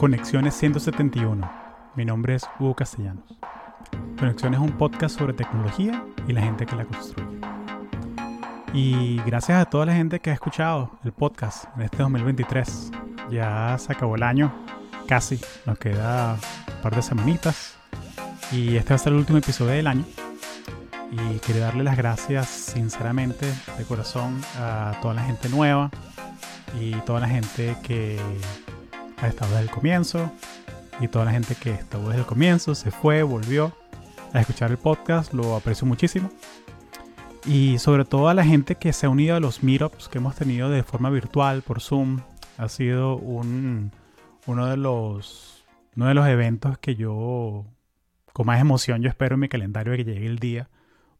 Conexiones 171. Mi nombre es Hugo Castellanos. Conexiones es un podcast sobre tecnología y la gente que la construye. Y gracias a toda la gente que ha escuchado el podcast en este 2023. Ya se acabó el año, casi. Nos queda un par de semanitas. Y este va a ser el último episodio del año. Y quería darle las gracias sinceramente, de corazón, a toda la gente nueva y toda la gente que ha estado desde el comienzo y toda la gente que estuvo desde el comienzo, se fue, volvió a escuchar el podcast, lo aprecio muchísimo. Y sobre todo a la gente que se ha unido a los meetups que hemos tenido de forma virtual por Zoom. Ha sido un, uno, de los, uno de los eventos que yo, con más emoción, yo espero en mi calendario de que llegue el día.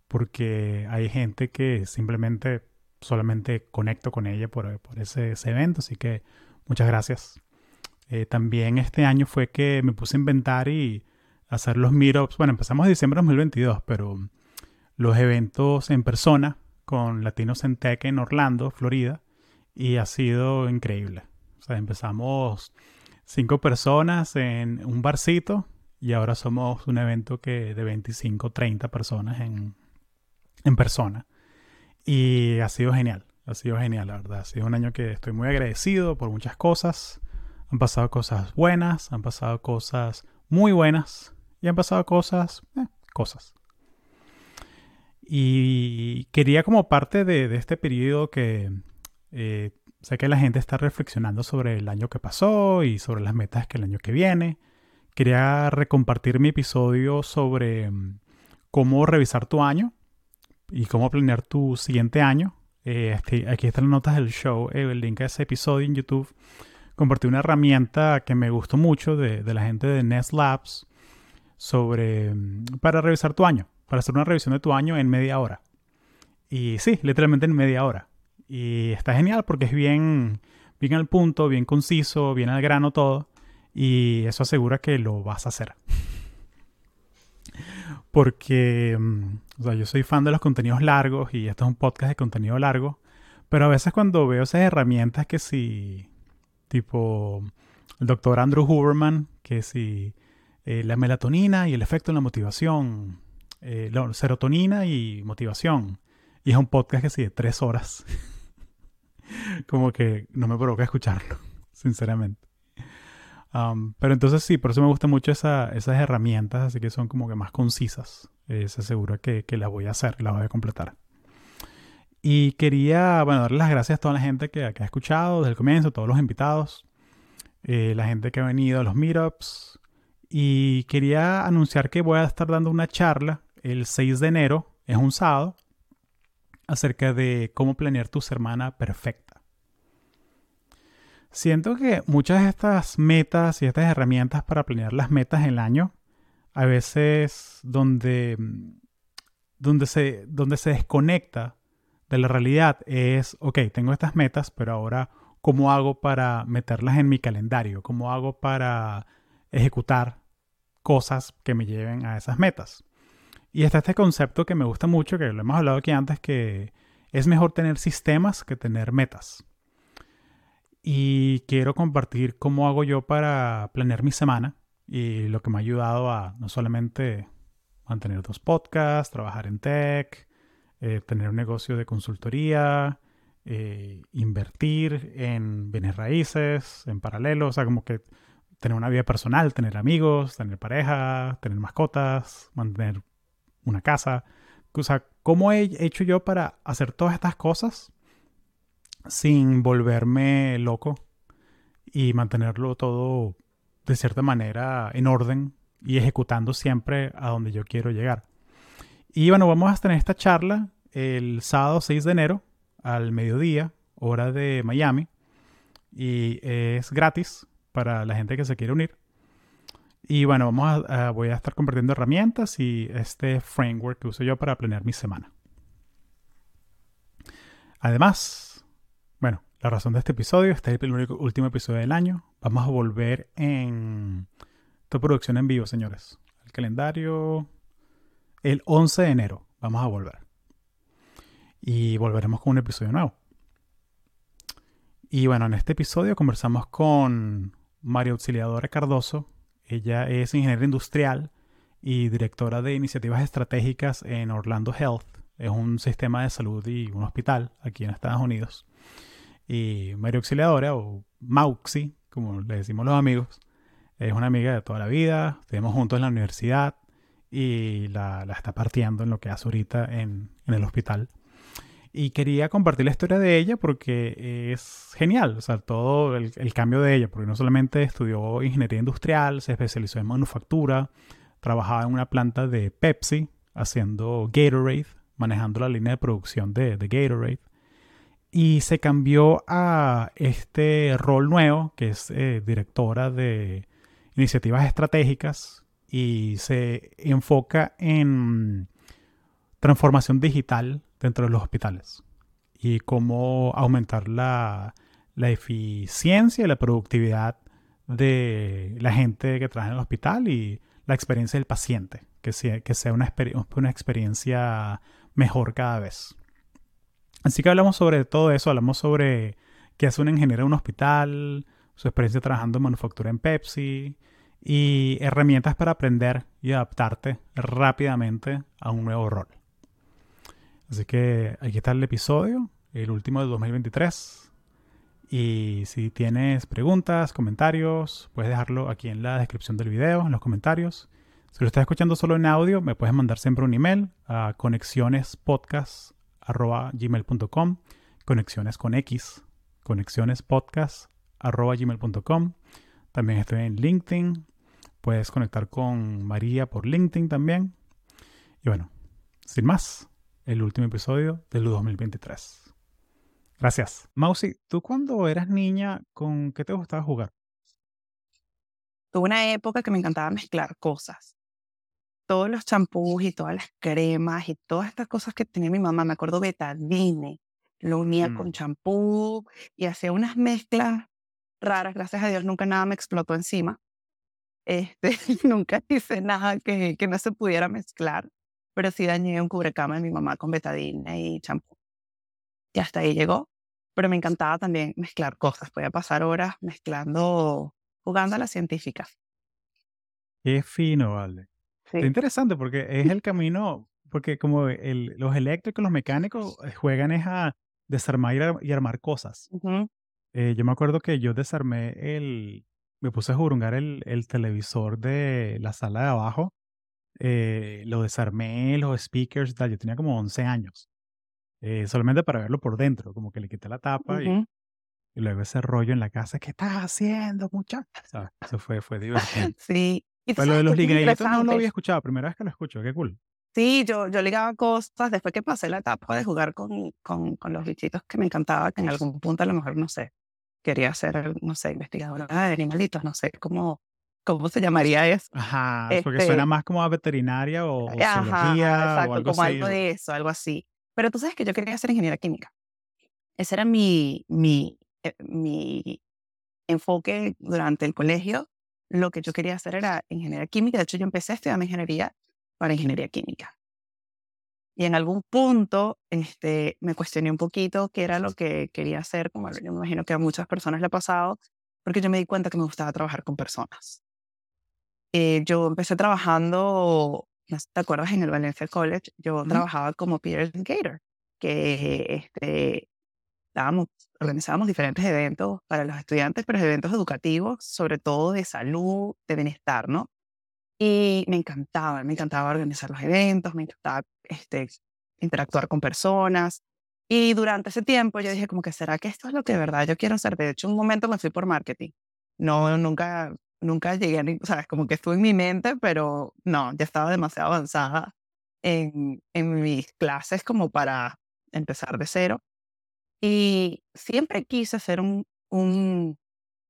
Porque hay gente que simplemente solamente conecto con ella por, por ese, ese evento. Así que muchas gracias. Eh, también este año fue que me puse a inventar y hacer los meetups. Bueno, empezamos en diciembre de 2022, pero los eventos en persona con Latinos en Tech en Orlando, Florida, y ha sido increíble. O sea, empezamos cinco personas en un barcito y ahora somos un evento que de 25, 30 personas en, en persona. Y ha sido genial, ha sido genial, la verdad. Ha sido un año que estoy muy agradecido por muchas cosas. Han pasado cosas buenas, han pasado cosas muy buenas y han pasado cosas, eh, cosas. Y quería como parte de, este periodo que eh, sé que la gente está reflexionando sobre el año que pasó y sobre las metas que el año que viene. Quería recompartir mi episodio sobre mm, cómo revisar tu año y cómo planear tu siguiente año. Eh, este, aquí están las notas del show, el link a ese episodio en YouTube compartí una herramienta que me gustó mucho de, la gente de Nest Labs sobre mm, para revisar tu año, para hacer una revisión de tu año en media hora. Y sí, literalmente en media hora. Y está genial porque es bien, bien al punto, bien conciso, bien al grano todo. Y eso asegura que lo vas a hacer. porque mm, o sea, yo soy fan de los contenidos largos y esto es un podcast de contenido largo. Pero a veces cuando veo esas herramientas que si tipo el doctor Andrew Huberman, que si eh, la melatonina y el efecto en la motivación, eh, la serotonina y motivación. Y es un podcast que sí de tres horas. como que no me provoca escucharlo, sinceramente. Um, pero entonces sí, por eso me gustan mucho esas herramientas, así que son como que más concisas. Eh, se asegura que, que las voy a hacer, las voy a completar. Y quería, bueno, darle las gracias a toda la gente que, ha escuchado desde el comienzo, todos los invitados, eh, la gente que ha venido a los meetups. Y quería anunciar que voy a estar dando una charla el 6 de enero, es un sábado, acerca de cómo planear tu semana perfecta. Siento que muchas de estas metas y estas herramientas para planear las metas en el año, a veces donde, donde, se, donde se desconecta de la realidad es, ok, tengo estas metas, pero ahora, ¿cómo hago para meterlas en mi calendario? ¿Cómo hago para ejecutar cosas que me lleven a esas metas? Y está este concepto que me gusta mucho, que lo hemos hablado aquí antes, que es mejor tener sistemas que tener metas. Y quiero compartir cómo hago yo para planear mi semana y lo que me ha ayudado a no solamente mantener dos podcasts, trabajar en tech, eh, tener un negocio de consultoría, eh, invertir en bienes raíces, en paralelo, o sea, como que tener una vida personal, tener amigos, tener pareja, tener mascotas, mantener una casa. O sea, ¿cómo he hecho yo para hacer todas estas cosas sin volverme loco y mantenerlo todo de cierta manera en orden y ejecutando siempre a donde yo quiero llegar? Y bueno, vamos a tener esta charla el sábado 6 de enero al mediodía, hora de Miami. Y es gratis para la gente que se quiere unir. Y bueno, vamos a, voy a estar compartiendo herramientas y este framework que uso yo para planear mi semana. Además, bueno, la razón de este episodio, este es el último episodio del año. Vamos a volver en tu producción en vivo, señores. El calendario el 11 de enero. Vamos a volver. Y volveremos con un episodio nuevo. Y bueno, en este episodio conversamos con María Auxiliadora Cardoso. Ella es ingeniera industrial y directora de iniciativas estratégicas en Orlando Health. Es un sistema de salud y un hospital aquí en Estados Unidos. Y María Auxiliadora, o Mauxi, como le decimos los amigos, es una amiga de toda la vida. Estuvimos juntos en la universidad y la, está partiendo en lo que hace ahorita en, el hospital. Y quería compartir la historia de ella porque es genial, o sea, todo el, el, cambio de ella, porque no solamente estudió ingeniería industrial, se especializó en manufactura, trabajaba en una planta de Pepsi haciendo Gatorade, manejando la línea de producción de, de Gatorade. Y se cambió a este rol nuevo, que es eh, directora de iniciativas estratégicas y se enfoca en transformación digital dentro de los hospitales y cómo aumentar la, la eficiencia y la productividad de la gente que trabaja en el hospital y la experiencia del paciente, que sea, que sea una, una experiencia mejor cada vez. Así que hablamos sobre todo eso, hablamos sobre qué hace un ingeniero en un hospital, su experiencia trabajando en manufactura en Pepsi y herramientas para aprender y adaptarte rápidamente a un nuevo rol. Así que aquí está el episodio, el último de 2023. Y si tienes preguntas, comentarios, puedes dejarlo aquí en la descripción del video, en los comentarios. Si lo estás escuchando solo en audio, me puedes mandar siempre un email a conexionespodcast.gmail.com Conexiones con X, conexionespodcast.gmail.com También estoy en LinkedIn. Puedes conectar con María por LinkedIn también. Y bueno, sin más, el último episodio del 2023. Gracias. Mausi, ¿tú cuando eras niña, con qué te gustaba jugar? Tuve una época que me encantaba mezclar cosas. Todos los champús y todas las cremas y todas estas cosas que tenía mi mamá, me acuerdo betadine, lo unía con mm. champú y hacía unas mezclas raras. Gracias a Dios nunca nada me explotó encima. Este, nunca hice nada que, que no se pudiera mezclar, pero sí dañé un cubrecama de mi mamá con betadine y champú. Y hasta ahí llegó pero me encantaba también mezclar cosas. Podía pasar horas mezclando, jugando a la científica. Qué fino, vale. Sí. interesante porque es el camino, porque como el, los eléctricos, los mecánicos eh, juegan es a desarmar y, armar cosas. Eh, yo me acuerdo que yo desarmé el, me puse a jurungar el, el televisor de la sala de abajo. Eh, lo desarmé, los speakers, tal. Yo tenía como 11 años. Eh, solamente para verlo por dentro, como que le quité la tapa y, luego ese rollo en la casa, ¿qué estás haciendo, muchacho? Eso fue, fue divertido. sí. Pero lo de los liguelitos no lo había escuchado, primera vez que lo escucho, qué cool. Sí, yo, yo ligaba cosas después que pasé la etapa de jugar con, con, con los bichitos que me encantaba, que en algún punto a lo mejor, no sé, quería ser, no sé, investigadora de animalitos, no sé cómo, cómo se llamaría eso. Ajá, porque suena este más como a veterinaria o, o zoología o algo como algo de eso, algo así. Pero tú sabes que yo quería ser ingeniera química. Ese era mi, mi, eh, mi enfoque durante el colegio. Lo que yo quería hacer era ingeniería química. De hecho, yo empecé a estudiar ingeniería para ingeniería química. Y en algún punto este, me cuestioné un poquito qué era lo que quería hacer, como yo me imagino que a muchas personas le ha pasado, porque yo me di cuenta que me gustaba trabajar con personas. Eh, yo empecé trabajando ¿te acuerdas? En el Valencia College yo trabajaba como peer educator, que este, dábamos, organizábamos diferentes eventos para los estudiantes, pero eventos educativos, sobre todo de salud, de bienestar, ¿no? Y me encantaba, me encantaba organizar los eventos, me encantaba este, interactuar con personas. Y durante ese tiempo yo dije como que, ¿será que esto es lo que de verdad yo quiero hacer? De hecho, un momento me fui por marketing. No, nunca nunca llegué a, o como que estuvo en mi mente, pero no, ya estaba demasiado avanzada en, en mis clases como para empezar de cero. Y siempre quise hacer un, un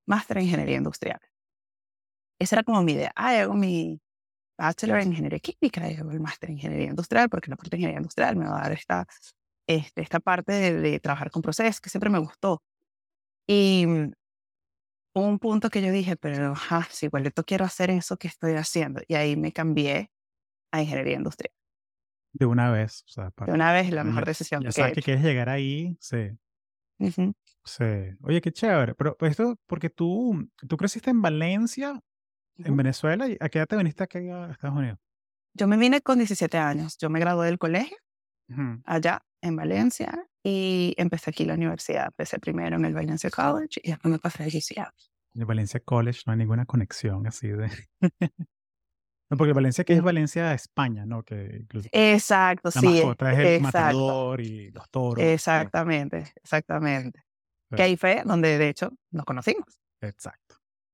máster en ingeniería industrial. Esa era como mi idea. Ah, hago mi bachelor en ingeniería química y hago el máster en ingeniería industrial, porque la parte de ingeniería industrial me va a dar esta, este, esta parte de, de trabajar con procesos que siempre me gustó. Y un punto que yo dije, pero ajá, si igualito quiero hacer eso que estoy haciendo. Y ahí me cambié a ingeniería industrial. De una vez. O sea, de una vez, la mejor decisión. Ya sabes que quieres llegar ahí, sí. Sí. Oye, qué chévere. Pero pues, esto, porque tú, tú creciste en Valencia, en. Venezuela, ¿y a qué edad te viniste aquí a Estados Unidos? Yo me vine con 17 años. Yo me gradué del colegio Ujú. allá en Valencia y empecé aquí la universidad. Empecé primero en el Valencia College y después me pasé a UCF. De Valencia College no hay ninguna conexión así de... No, porque Valencia que es. Valencia, España, ¿no? Que incluso Exacto, la sí, mascota es el exacto. matador y los toros. Exactamente, exactamente. Que ahí fue donde de hecho nos conocimos. Exacto.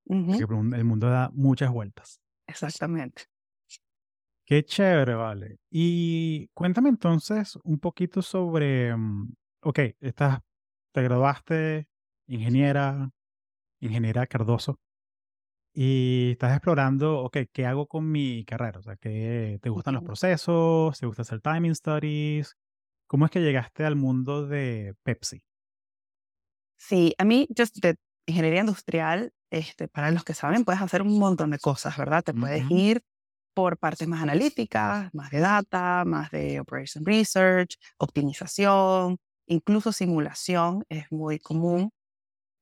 Porque el mundo da muchas vueltas. Exactamente. Qué chévere, vale. Y cuéntame entonces un poquito sobre, mm, ok, estás, te graduaste, ingeniera, ingeniera Cardoso, y estás explorando, ok, ¿qué hago con mi carrera? O sea, ¿qué, ¿te gustan los procesos? ¿Te gusta hacer timing studies? ¿Cómo es que llegaste al mundo de Pepsi? Sí, a mí, yo de ingeniería industrial, este, para los que saben, puedes hacer un montón de cosas, ¿verdad? Te puedes Ujú. ir por partes más analíticas, más de data, más de operation research, optimización, incluso simulación es muy común.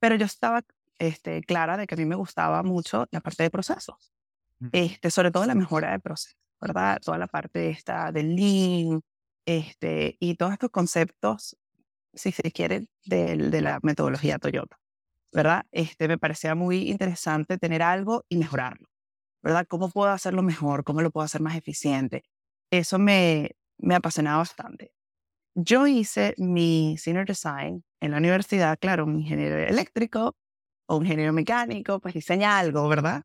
Pero yo estaba este, clara de que a mí me gustaba mucho la parte de procesos, Ujú. este, sobre todo la mejora de procesos, ¿verdad? Toda la parte esta del lean este, y todos estos conceptos, si se quiere, del- de, la metodología Toyota, ¿verdad? Este, me parecía muy interesante tener algo y mejorarlo, ¿verdad? ¿Cómo puedo hacerlo mejor? ¿Cómo lo puedo hacer más eficiente? Eso me, me apasionaba bastante. Yo hice mi senior design en la universidad, claro, un ingeniero eléctrico o un ingeniero mecánico, pues diseña algo, ¿verdad?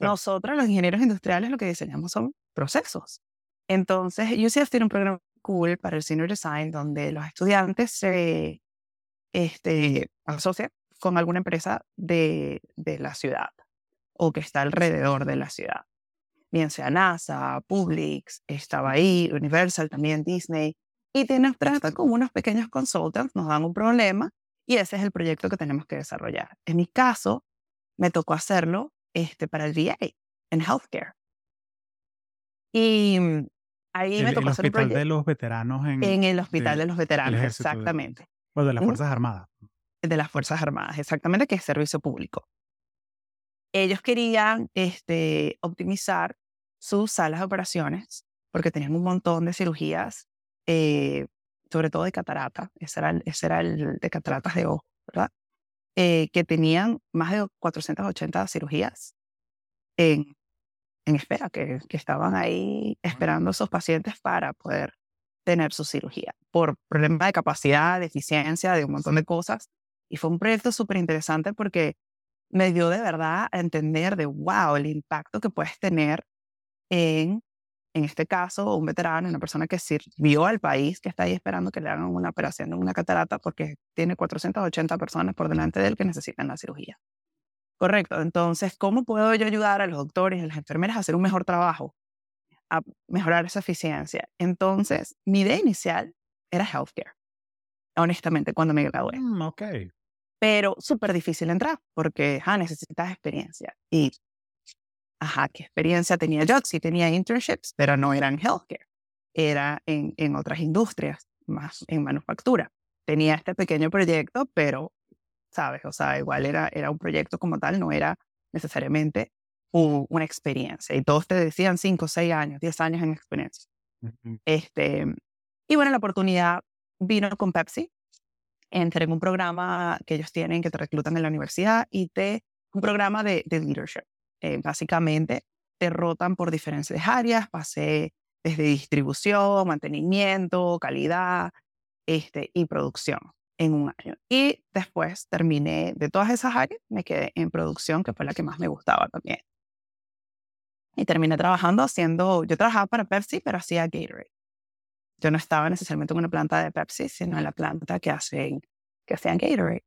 Nosotros, los ingenieros industriales, lo que diseñamos son procesos. Entonces, UCF tiene un programa cool para el senior design donde los estudiantes se este, asocian con alguna empresa de, de la ciudad o que está alrededor de la ciudad. Bien sea NASA, Publix, estaba ahí, Universal, también Disney. Y te nos tratan como unos pequeños consultants, nos dan un problema y ese es el proyecto que tenemos que desarrollar. En mi caso, me tocó hacerlo este, para el VA, en healthcare. Y mm, ahí El, me el tocó hacer un hospital de proyecto los veteranos en, en el Hospital de- de los Veteranos, exactamente. bueno, de las. Fuerzas Armadas. De las Fuerzas Armadas, exactamente, que es servicio público. Ellos querían este, optimizar sus salas de operaciones porque tenían un montón de cirugías, eh, sobre todo de catarata, ese era el, ese era el de cataratas de ojo, ¿verdad? Eh, que tenían más de 480 cirugías en, en espera, que, que estaban ahí esperando a esos pacientes para poder tener su cirugía por problemas de capacidad, de eficiencia, de un montón de cosas. Y fue un proyecto súper interesante porque me dio de verdad a entender de, wow, el impacto que puedes tener en, en este caso, un veterano, una persona que sirvió al país, que está ahí esperando que le hagan una operación una catarata porque tiene 480 personas por delante de él que necesitan la cirugía. Correcto. Entonces, ¿cómo puedo yo ayudar a los doctores y a las enfermeras a hacer un mejor trabajo? A mejorar esa eficiencia. Entonces, mi idea inicial era healthcare, honestamente, cuando me gradué Mm, ok. Pero súper difícil entrar porque ajá, necesitas experiencia. Y, ajá, ¿qué experiencia tenía yo? Sí tenía internships, pero no era en healthcare, era en, en otras industrias, más en manufactura. Tenía este pequeño proyecto, pero, ¿sabes? O sea, igual era, era un proyecto como tal, no era necesariamente u- una experiencia. Y todos te decían 5, 6 años, 10 años en experiencia. Ujú. Este, y bueno, la oportunidad vino con Pepsi. Entré en un programa que ellos tienen que te reclutan en la universidad y te un programa de, de leadership. Eh, básicamente te rotan por diferentes áreas. Pasé desde distribución, mantenimiento, calidad este, y producción en un año. Y después terminé de todas esas áreas, me quedé en producción, que fue la que más me gustaba también. Y terminé trabajando haciendo, yo trabajaba para Pepsi, pero hacía Gatorade. Yo no estaba necesariamente en una planta de Pepsi, sino en la planta que hacen, que hacían Gatorade.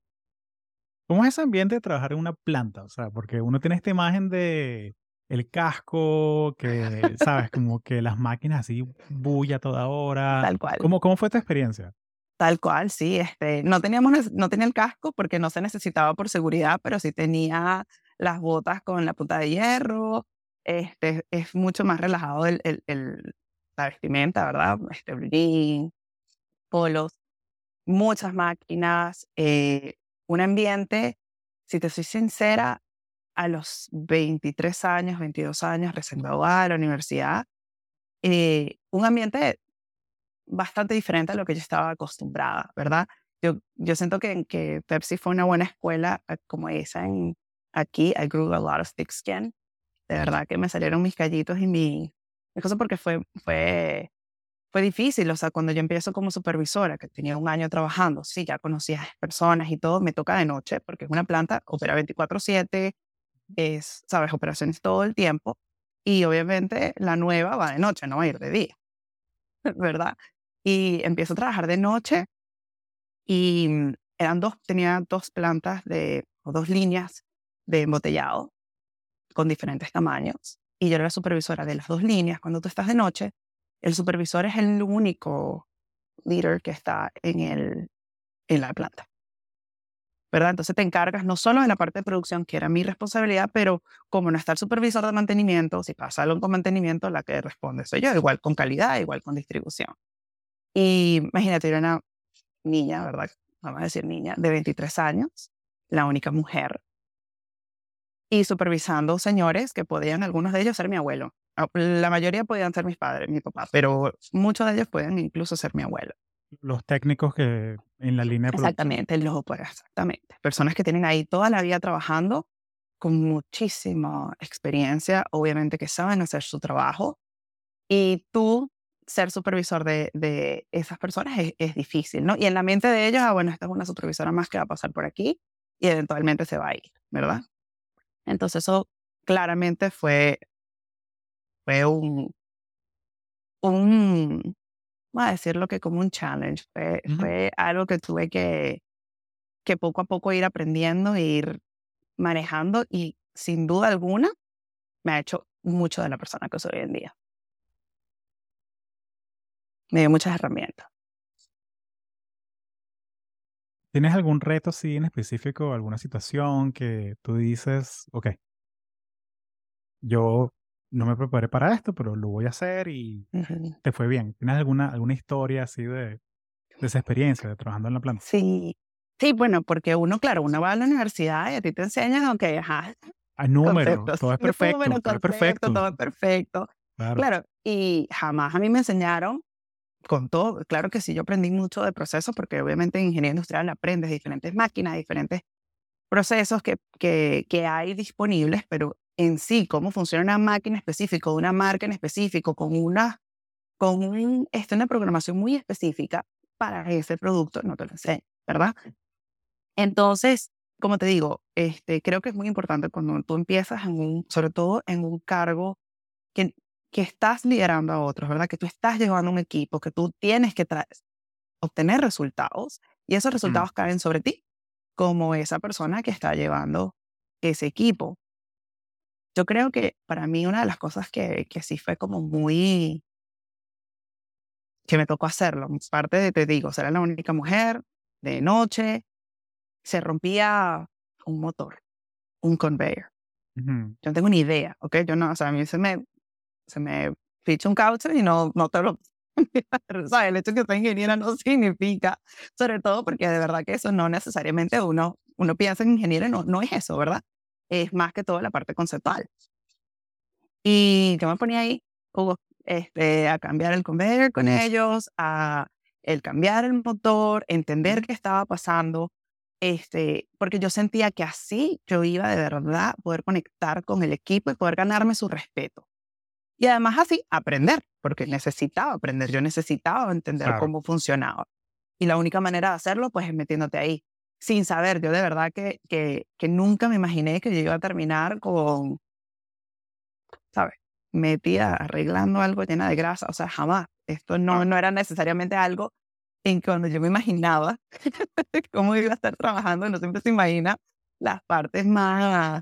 ¿Cómo es ese ambiente de trabajar en una planta? O sea, porque uno tiene esta imagen de el casco, que, ¿sabes? Como que las máquinas así bulla toda hora. Tal cual. ¿Cómo, cómo fue tu experiencia? Tal cual, sí. Este, no, teníamos, no tenía el casco porque no se necesitaba por seguridad, pero sí tenía las botas con la punta de hierro. Este, es mucho más relajado el, el, el- la vestimenta, ¿verdad? Este, blue polos, muchas máquinas. eh, un ambiente, si te soy sincera, a los 23 años, 22 años, recién graduada de la universidad, eh, un ambiente bastante diferente a lo que yo estaba acostumbrada, ¿verdad? Yo, yo siento que, que Pepsi fue una buena escuela eh, como esa en, aquí. I grew a lot of thick skin. De verdad que me salieron mis callitos y mi... cosas porque fue, fue, fue difícil. O sea, cuando yo empiezo como supervisora, que tenía un año trabajando, sí, ya conocía personas y todo, me toca de noche porque es una planta, opera 24/7, es, sabes, operaciones todo el tiempo. Y obviamente la nueva va de noche, no va a ir de día, ¿verdad? Y empiezo a trabajar de noche y mm, eran dos, tenía dos plantas de, o dos líneas de embotellado con diferentes tamaños. Y yo era la supervisora de las dos líneas. Cuando tú estás de noche, el supervisor es el único líder que está en, el, en la planta. ¿verdad? Entonces te encargas no solo de la parte de producción, que era mi responsabilidad, pero como no está el supervisor de mantenimiento, si pasa algo con mantenimiento, la que responde soy yo, igual con calidad, igual con distribución. Y imagínate, era una niña, ¿verdad? Vamos a decir niña, de 23 años, la única mujer, y supervisando señores que podían, algunos de ellos, ser mi abuelo. Ah, la mayoría podían ser mis padres, mi papá, pero muchos de ellos pueden incluso ser mi abuelo los técnicos que en la línea de Exactamente, los exactamente. Personas que tienen ahí toda la vida trabajando con muchísima experiencia, obviamente que saben hacer su trabajo. Y tú ser supervisor de, de esas personas es, es, difícil, ¿no? Y en la mente de ellos, ah, bueno, esta es una supervisora más que va a pasar por aquí y eventualmente se va a ir, ¿verdad? Entonces eso claramente fue, fue un, un, voy a decirlo que como un challenge, fue, fue algo que tuve que, que poco a poco ir aprendiendo e ir manejando y sin duda alguna me ha hecho mucho de la persona que soy hoy en día. Me dio muchas herramientas. ¿Tienes algún reto así en específico, alguna situación que tú dices, ok, yo no me preparé para esto, pero lo voy a hacer y te fue bien. ¿Tienes alguna, alguna historia así de, de esa experiencia de trabajando en la planta? Sí, sí, bueno, porque uno, claro, uno va a la universidad y a ti te enseñan, ok, ajá. Hay números, todo es perfecto, todo es perfecto. Todo es perfecto. Claro. claro, y jamás a mí me enseñaron con todo, claro que sí, yo aprendí mucho de procesos porque obviamente en ingeniería industrial aprendes diferentes máquinas, diferentes procesos que, que, hay disponibles, pero en sí, cómo funciona una máquina específica, una marca en específico, con una, con un, este, una programación muy específica para ese producto, no te lo sé, ¿verdad? Entonces, como te digo, este, creo que es muy importante cuando tú empiezas en un, sobre todo en un cargo que, que estás liderando a otros, ¿verdad? Que tú estás llevando un equipo, que tú tienes que obtener resultados y esos mm. resultados caen sobre ti como esa persona que está llevando ese equipo. Yo creo que para mí una de las cosas que, que sí fue como muy, que me tocó hacerlo, parte de, te digo, ser la única mujer de noche, se rompía un motor, un conveyor. Yo no tengo ni idea, ¿ok? Yo no, o sea, a mí se me, se me ficha un caucho y no, no te lo... ¿Sabes? El hecho de que soy ingeniera no significa, sobre todo porque de verdad que eso no necesariamente uno, uno piensa en ingeniería, no, no es eso, ¿verdad? es más que todo la parte conceptual. Y yo me ponía ahí este, a cambiar el conveyor con ellos, a el cambiar el motor, entender qué estaba pasando, este, porque yo sentía que así yo iba de verdad a poder conectar con el equipo y poder ganarme su respeto. Y además así aprender, porque necesitaba aprender, yo necesitaba entender cómo funcionaba. Y la única manera de hacerlo, pues es metiéndote ahí sin saber. Yo de verdad que, que, que nunca me imaginé que yo iba a terminar con, ¿sabes? Metida arreglando algo llena de grasa. O sea, jamás. Esto no, no era necesariamente algo en que cuando yo me imaginaba cómo iba a estar trabajando, no siempre se imagina las partes más,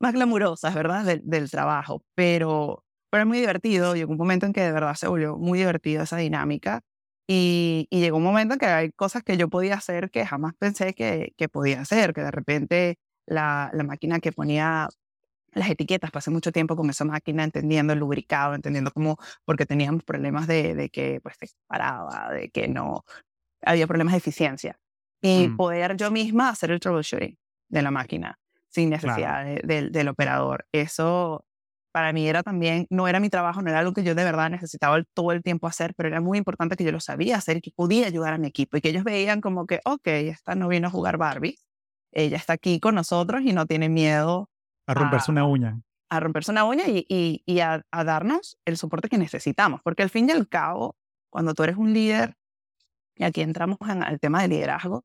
más glamurosas, ¿verdad? Del, del trabajo. Pero, pero es muy divertido. Llegó un momento en que de verdad se volvió muy divertido esa dinámica. Y, llegó un momento en que hay cosas que yo podía hacer que jamás pensé que, que podía hacer, que de repente la, la, máquina que ponía las etiquetas, pasé mucho tiempo con esa máquina entendiendo el lubricado, entendiendo cómo, porque teníamos problemas de, de que pues se paraba, de que no, había problemas de eficiencia. y Mm. poder yo misma hacer el troubleshooting de la máquina sin necesidad de- del- del operador. Eso para mí era también, no era mi trabajo, no era algo que yo de verdad necesitaba todo el tiempo hacer, pero era muy importante que yo lo sabía hacer y que podía ayudar a mi equipo y que ellos veían como que, ok, esta no vino a jugar Barbie, ella está aquí con nosotros y no tiene miedo A romperse una uña. a romperse una uña y, y, y a, a darnos el soporte que necesitamos. Porque al fin y al cabo, cuando tú eres un líder, y aquí entramos en el tema de liderazgo,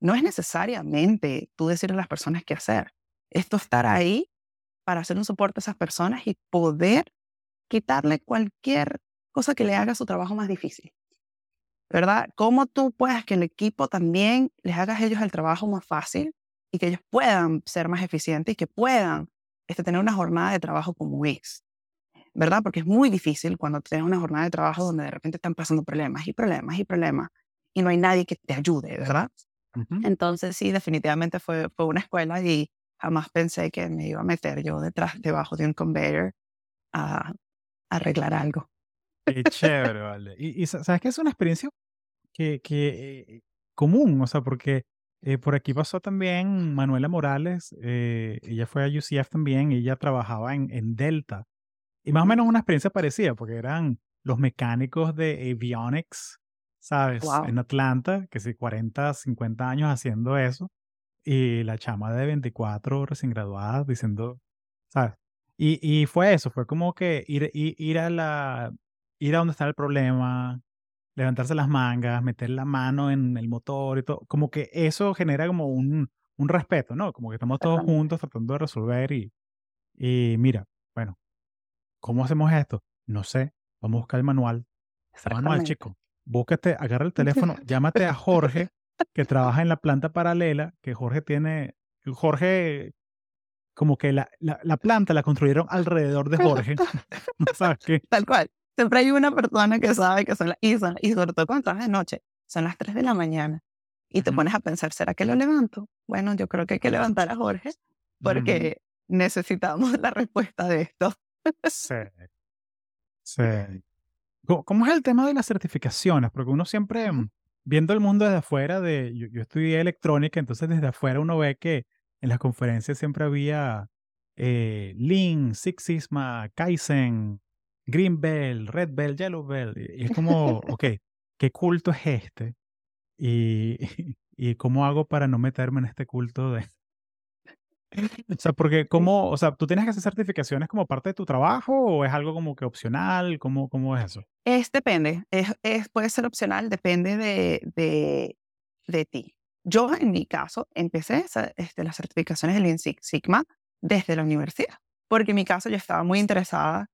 no es necesariamente tú decirle a las personas qué hacer. Esto estar ahí para hacer un soporte a esas personas y poder quitarle cualquier cosa que le haga su trabajo más difícil. ¿Verdad? ¿Cómo tú puedes que el equipo también les hagas ellos el trabajo más fácil y que ellos puedan ser más eficientes y que puedan este, tener una jornada de trabajo como es? ¿Verdad? Porque es muy difícil cuando tienes una jornada de trabajo donde de repente están pasando problemas y problemas y problemas y no hay nadie que te ayude, ¿verdad? Entonces sí, definitivamente fue, fue una escuela y jamás pensé que me iba a meter yo detrás, debajo de un conveyor a, a arreglar algo. Qué chévere, vale. Y, y sa- sabes que es una experiencia que, que eh, común, o sea, porque eh, por aquí pasó también Manuela Morales, eh, ella fue a UCF también, ella trabajaba en, en Delta. Y más o menos una experiencia parecida, porque eran los mecánicos de avionics, ¿sabes? Wow. En Atlanta, que sí, 40, 50 años haciendo eso. Y la chama de 24 recién graduada diciendo, ¿sabes? Y, y fue eso, fue como que ir, ir, ir a la, ir a donde está el problema, levantarse las mangas, meter la mano en el motor y todo, como que eso genera como un, un respeto, ¿no? Como que estamos todos juntos tratando de resolver y, y mira, bueno, ¿cómo hacemos esto? No sé, vamos a buscar el manual. Manual, chico. Búscate, agarra el teléfono, llámate a Jorge, que trabaja en la planta paralela, que Jorge tiene, Jorge, como que la, la, la planta la construyeron alrededor de Jorge. ¿Sabes qué? Tal cual. Siempre hay una persona que sabe que son las... Y, son- y sobre todo cuando trabajas de noche, son las 3 de la mañana. Y te pones a pensar, ¿será que lo levanto? Bueno, yo creo que hay que levantar a Jorge porque necesitamos la respuesta de esto. Sí. Sí. ¿Cómo, es el tema de las certificaciones? Porque uno siempre, viendo el mundo desde afuera, de, yo, yo estudié electrónica, entonces desde afuera uno ve que en las conferencias siempre había eh, Lean, Six Sigma, Kaizen, Green Belt, Red Belt, Yellow Belt. Y y es como, ok, ¿qué culto es este? Y, y cómo hago para no meterme en este culto de... O sea, porque cómo, o sea, ¿tú tienes que hacer certificaciones como parte de tu trabajo o es algo como que opcional? ¿Cómo, cómo es eso? Es depende, es, es- puede ser opcional, depende de, de, de ti. Yo, en mi caso, empecé esa- este, las certificaciones de Lean Sigma desde la universidad, porque en mi caso yo estaba muy interesada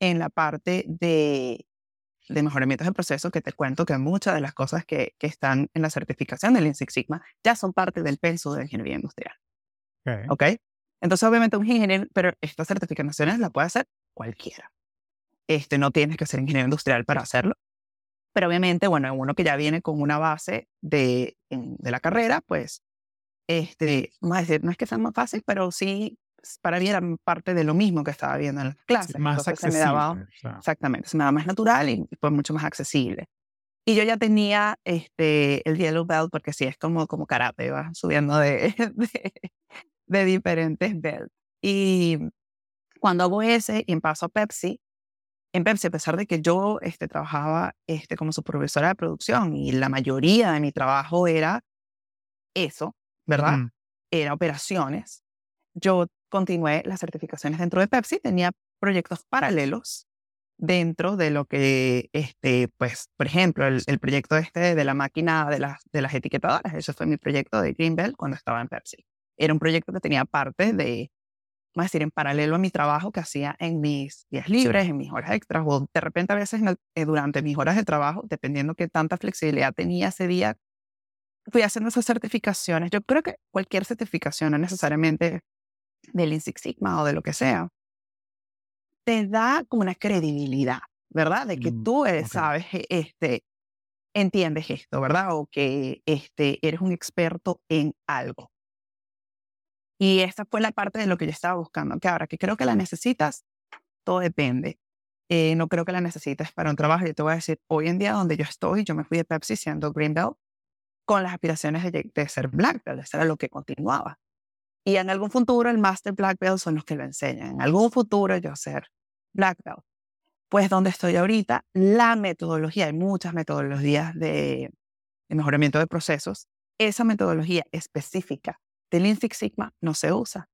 en la parte de, de mejoramientos de proceso, que te cuento que muchas de las cosas que, que están en la certificación de Lean Sigma ya son parte del penso de ingeniería industrial. Ok. ¿Ok? Entonces, obviamente, un ingeniero, pero estas certificaciones las puede hacer cualquiera. Este, no tienes que ser ingeniero industrial para hacerlo. Pero obviamente, bueno, uno que ya viene con una base de, de la carrera, pues, este, vamos a decir, no es que sea más fácil, pero sí, para mí era parte de lo mismo que estaba viendo en las Sí, clases. más Entonces, se me accesible. daba, Exactamente, se me da más natural y fue mucho más accesible. Y yo ya tenía este, el Yellow Belt, porque sí, es como, como karate, va subiendo de, de, de diferentes belts. Y cuando hago ese y paso a Pepsi, en Pepsi, a pesar de que yo este, trabajaba este, como supervisora de producción y la mayoría de mi trabajo era eso, ¿verdad? Era operaciones, yo continué las certificaciones dentro de Pepsi, tenía proyectos paralelos dentro de lo que, este, pues, por ejemplo, el, el proyecto este de la máquina de las, de las etiquetadoras, ese fue mi proyecto de Greenbelt cuando estaba en Pepsi. Era un proyecto que tenía parte de, vamos a decir, en paralelo a mi trabajo que hacía en mis días libres, en mis horas extras, o de repente a veces en el- eh, durante mis horas de trabajo, dependiendo qué tanta flexibilidad tenía ese día, fui haciendo esas certificaciones. Yo creo que cualquier certificación, no necesariamente del Lean Six Sigma o de lo que sea, te da como una credibilidad, ¿verdad? De que Mm, tú eh, ok. sabes, este, entiendes esto, ¿verdad? O que este, eres un experto en algo. Y esta fue la parte de lo que yo estaba buscando. Que ahora que creo que la necesitas, todo depende. Eh, no creo que la necesites para un trabajo. Yo te voy a decir, hoy en día donde yo estoy, yo me fui de Pepsi siendo Greenbelt con las aspiraciones de, de ser black belt, eso era lo que continuaba. Y en algún futuro el master black belt son los que lo enseñan. En algún futuro yo ser black belt. Pues donde estoy ahorita, la metodología, hay muchas metodologías de, de mejoramiento de procesos, esa metodología específica de Lean Six Sigma no se usa.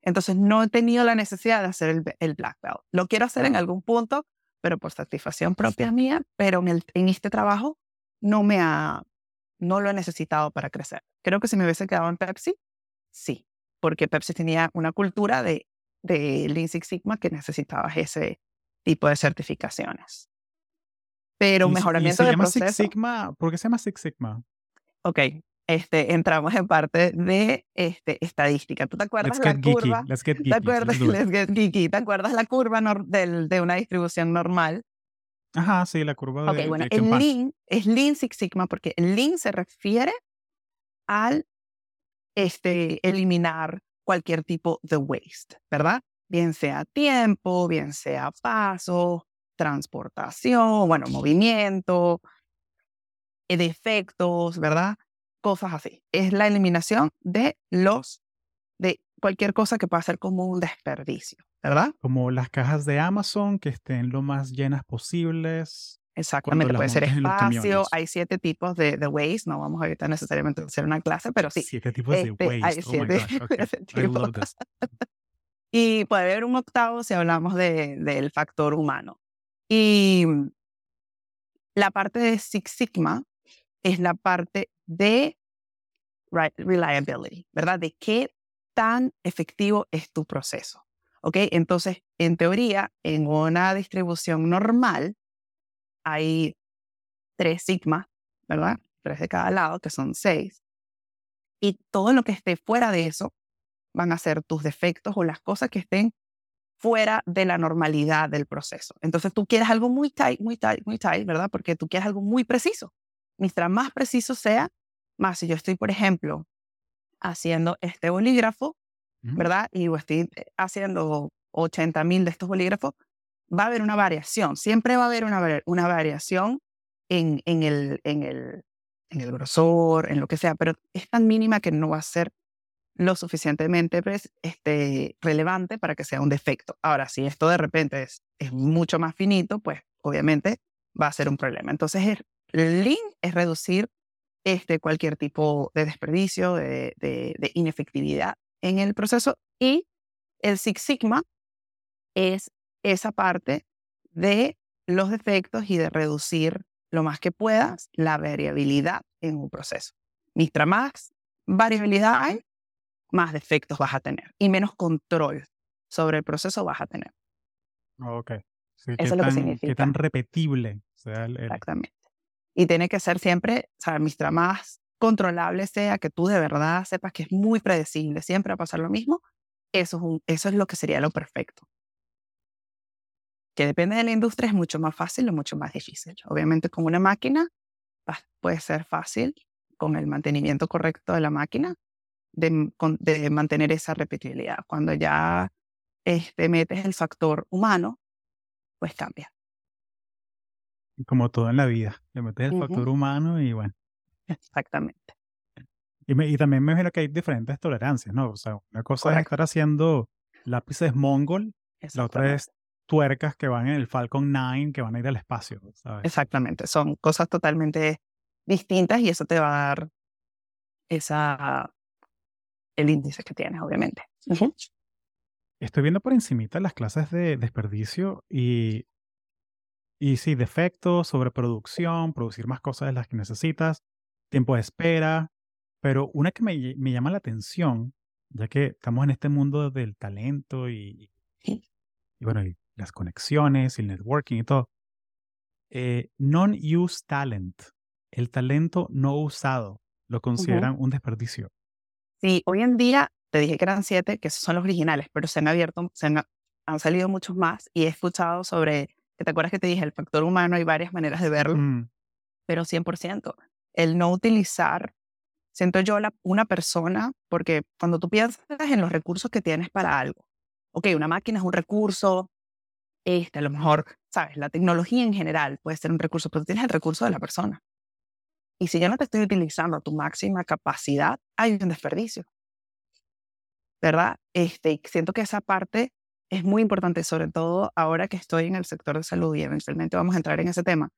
Entonces no he tenido la necesidad de hacer el, el black belt. Lo quiero hacer en algún punto, pero por satisfacción propia mía, pero en, el, en este trabajo no me ha, no lo he necesitado para crecer. Creo que si me hubiese quedado en Pepsi, sí, porque Pepsi tenía una cultura de, de Lean Six Sigma que necesitaba ese tipo de certificaciones. Pero Y- y mejoramiento se de llama Six. Sigma. ¿Por qué se llama Six Sigma? Ok, este, entramos en parte de este, estadística. ¿Tú te acuerdas la curva? Let's. ¿Te acuerdas. ¿Te acuerdas la curva del- de una distribución normal? Ajá, sí, la curva Ok, de, bueno, de el. Lean es Lean Six Sigma porque el Lean se refiere al este, eliminar cualquier tipo de waste, ¿verdad? Bien sea tiempo, bien sea paso, transportación, bueno, movimiento, eh, defectos, ¿verdad? Cosas así. Es la eliminación de los, de cualquier cosa que pueda ser como un desperdicio, ¿verdad? Como las cajas de Amazon que estén lo más llenas posibles. Exactamente, puede ser espacio, hay siete tipos de, de waste, no vamos ahorita necesariamente a hacer una clase, pero sí, Siete tipos de este, hay waste. Oh my siete. Okay. siete I love tipos. this. Y puede haber un octavo si hablamos de, del factor humano. Y la parte de Six Sigma es la parte de reliability, ¿verdad? De qué tan efectivo es tu proceso. ¿Ok? Entonces, en teoría, en una distribución normal, hay tres sigmas, ¿verdad? Tres de cada lado, que son seis. Y todo lo que esté fuera de eso van a ser tus defectos o las cosas que estén fuera de la normalidad del proceso. Entonces tú quieres algo muy tight, muy tight, muy tight, ¿verdad? Porque tú quieres algo muy preciso. Mientras más preciso sea, más si yo estoy, por ejemplo, haciendo este bolígrafo. ¿verdad? Y estoy eh, haciendo 80 mil de estos bolígrafos, va a haber una variación. Siempre va a haber una, una variación en, en, el, en, el, en el grosor, en lo que sea, pero es tan mínima que no va a ser lo suficientemente pres- este, relevante para que sea un defecto. Ahora, si esto de repente es, es mucho más finito, pues obviamente va a ser un problema. Entonces, el Lean es reducir este, cualquier tipo de desperdicio, de, de- de inefectividad en el proceso. Y el Six Sigma es esa parte de los defectos y de reducir lo más que puedas la variabilidad en un proceso. Mientras más variabilidad hay, más defectos vas a tener y menos control sobre el proceso vas a tener. Ok. Sí, Eso ¿qué, es lo que tan, qué significa. tan repetible sea el, el- Exactamente. Y tiene que ser siempre, o sea, mientras más controlable sea, que tú de verdad sepas que es muy predecible, siempre va a pasar lo mismo, eso es, eso es lo que sería lo perfecto. Que depende de la industria, es mucho más fácil o mucho más difícil. Obviamente con una máquina puede ser fácil con el mantenimiento correcto de la máquina de, de mantener esa repetibilidad. Cuando ya este, metes el factor humano, pues cambia. Como todo en la vida. Le metes el factor humano y bueno. Exactamente. Y, me- y también me imagino que hay diferentes tolerancias, ¿no? O sea, una cosa es estar haciendo lápices Mongol, la otra es tuercas que van en el Falcon 9 que van a ir al espacio, ¿sabes? Exactamente, son cosas totalmente distintas y eso te va a dar esa, el índice que tienes, obviamente. Estoy viendo por encimita las clases de desperdicio y, y sí, defectos, sobreproducción, producir más cosas de las que necesitas, tiempo de espera, pero una que me, me llama la atención, ya que estamos en este mundo del talento y, y bueno, y las conexiones y el networking y todo. Eh, non-use talent, el talento no usado, lo consideran un desperdicio. Sí, hoy en día te dije que eran siete, que esos son los originales, pero se han abierto, se han, han salido muchos más y he escuchado sobre, que te acuerdas que te dije, el factor humano, hay varias maneras de verlo, Mm, pero 100%. El no utilizar, siento yo, la, una persona, porque cuando tú piensas en los recursos que tienes para algo, ok, una máquina es un recurso, este, a lo mejor, sabes, la tecnología en general puede ser un recurso, pero tú tienes el recurso de la persona. Y si yo no te estoy utilizando a tu máxima capacidad, hay un desperdicio. ¿Verdad? Este, siento que esa parte es muy importante, sobre todo ahora que estoy en el sector de salud y eventualmente vamos a entrar en ese tema.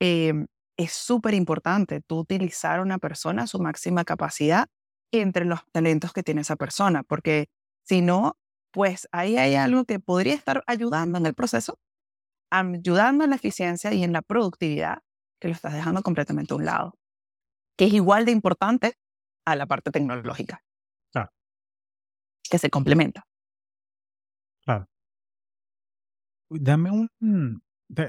Em, es súper importante tú utilizar a una persona a su máxima capacidad entre los talentos que tiene esa persona, porque si no, pues ahí hay algo que podría estar ayudando en el proceso, ayudando en la eficiencia y en la productividad, que lo estás dejando completamente a un lado, que es igual de importante a la parte tecnológica, que se complementa. Dame un,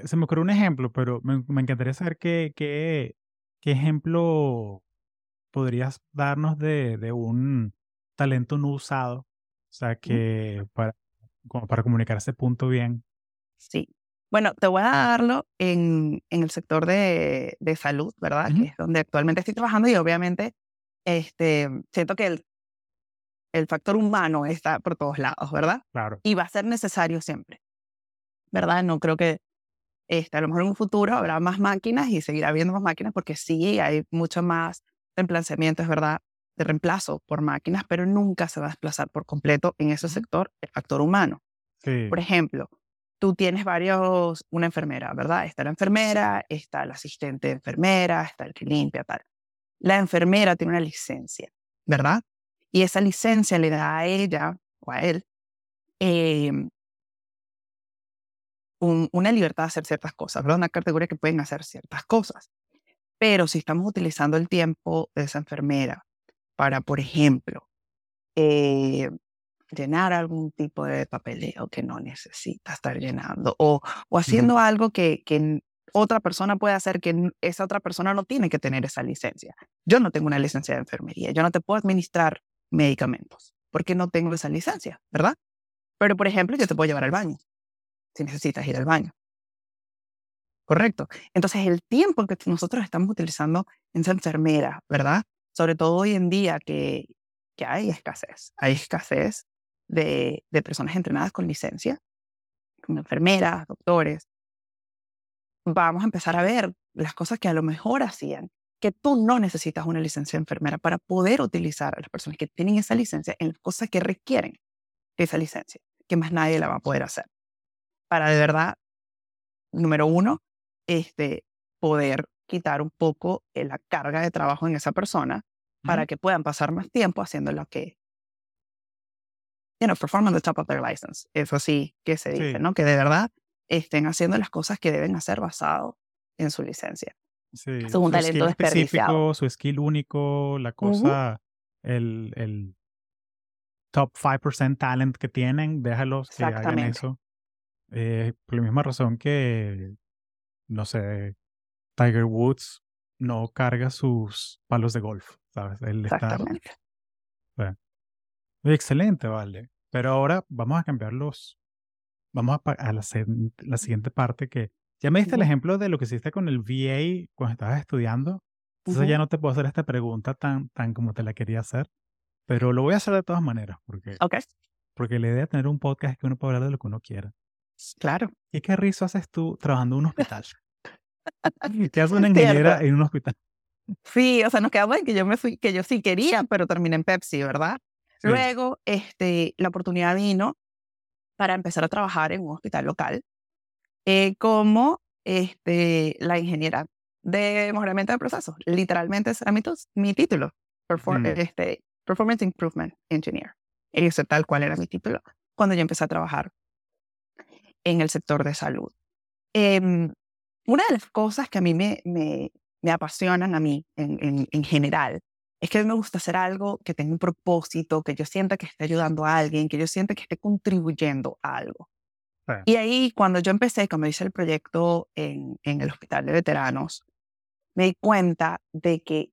se me ocurrió un ejemplo, pero me, me encantaría saber qué, qué, qué ejemplo podrías darnos de, de un talento no usado, o sea, que para, como para comunicar ese punto bien. Sí. Bueno, te voy a darlo en, en el sector de, de salud, ¿verdad? Que es donde actualmente estoy trabajando y obviamente este, siento que el, el factor humano está por todos lados, ¿verdad? Claro. Y va a ser necesario siempre, ¿verdad? No creo que este, a lo mejor en un futuro habrá más máquinas y seguirá habiendo más máquinas porque sí, hay mucho más reemplazamiento, es verdad, de reemplazo por máquinas, pero nunca se va a desplazar por completo en ese sector el factor humano. Sí. Por ejemplo, tú tienes varios, una enfermera, ¿verdad? Está la enfermera, está el asistente de enfermera, está el que limpia, tal. La enfermera tiene una licencia, ¿verdad? Y esa licencia le da a ella o a él eh, una libertad de hacer ciertas cosas, ¿verdad? Una categoría que pueden hacer ciertas cosas. Pero si estamos utilizando el tiempo de esa enfermera para, por ejemplo, eh, llenar algún tipo de papeleo que no necesita estar llenando o, o haciendo algo que, que otra persona puede hacer que esa otra persona no tiene que tener esa licencia. Yo no tengo una licencia de enfermería, yo no te puedo administrar medicamentos porque no tengo esa licencia, ¿verdad? Pero, por ejemplo, yo te puedo llevar al baño si necesitas ir al baño. Correcto. Entonces, el tiempo que nosotros estamos utilizando en esa enfermera, ¿verdad? Sobre todo hoy en día que, que hay escasez, hay escasez de, de personas entrenadas con licencia, como enfermeras, doctores. Vamos a empezar a ver las cosas que a lo mejor hacían, que tú no necesitas una licencia de enfermera para poder utilizar a las personas que tienen esa licencia en las cosas que requieren esa licencia, que más nadie la va a poder hacer para de verdad, número uno, este, poder quitar un poco eh, la carga de trabajo en esa persona para que puedan pasar más tiempo haciendo lo que, you know, performing the top of their license. Eso sí que se dice, ¿no? Que de verdad estén haciendo las cosas que deben hacer basado en su licencia. Sí. Es un talento específico, su skill único, la cosa, el, el top 5% talent que tienen, déjalos que hagan eso. Eh, por la misma razón que, no sé, Tiger Woods no carga sus palos de golf, ¿sabes? Él está... Excelente, vale. Pero ahora vamos a cambiarlos. Vamos a, la, la, siguiente parte que... Ya me diste el ejemplo de lo que hiciste con el VA cuando estabas estudiando. Entonces ya no te puedo hacer esta pregunta tan, tan como te la quería hacer. Pero lo voy a hacer de todas maneras. Porque, okay. porque la idea de tener un podcast es que uno puede hablar de lo que uno quiera. Claro. ¿Y qué rizo haces tú trabajando en un hospital? ¿Qué hace una ingeniera en un hospital? Sí, o sea, nos quedamos en que yo me fui, que yo sí quería, pero terminé en Pepsi, ¿verdad? Luego, este, la oportunidad vino para empezar a trabajar en un hospital local eh, como este, la ingeniera de mejoramiento de procesos. Literalmente era mi, mi título, mm. este, Performance Improvement Engineer. Ese tal cual era mi título cuando yo empecé a trabajar en el sector de salud. Em, una de las cosas que a mí me, me, me apasionan a mí en, en, general es que a mí me gusta hacer algo que tenga un propósito, que yo sienta que esté ayudando a alguien, que yo sienta que esté contribuyendo a algo. Y ahí, cuando yo empecé, cuando hice el proyecto en, en el Hospital de Veteranos, me di cuenta de que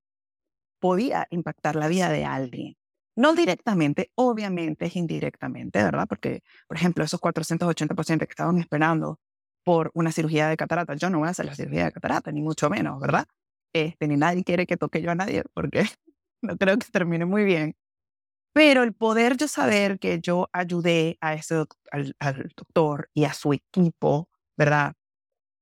podía impactar la vida de alguien. No directamente, obviamente es indirectamente, ¿verdad? Porque, por ejemplo, esos 480 pacientes que estaban esperando por una cirugía de catarata, yo no voy a hacer la cirugía de catarata, ni mucho menos, ¿verdad? Este, ni nadie quiere que toque yo a nadie, porque no creo que termine muy bien. Pero el poder yo saber que yo ayudé a ese al, al doctor y a su equipo, ¿verdad?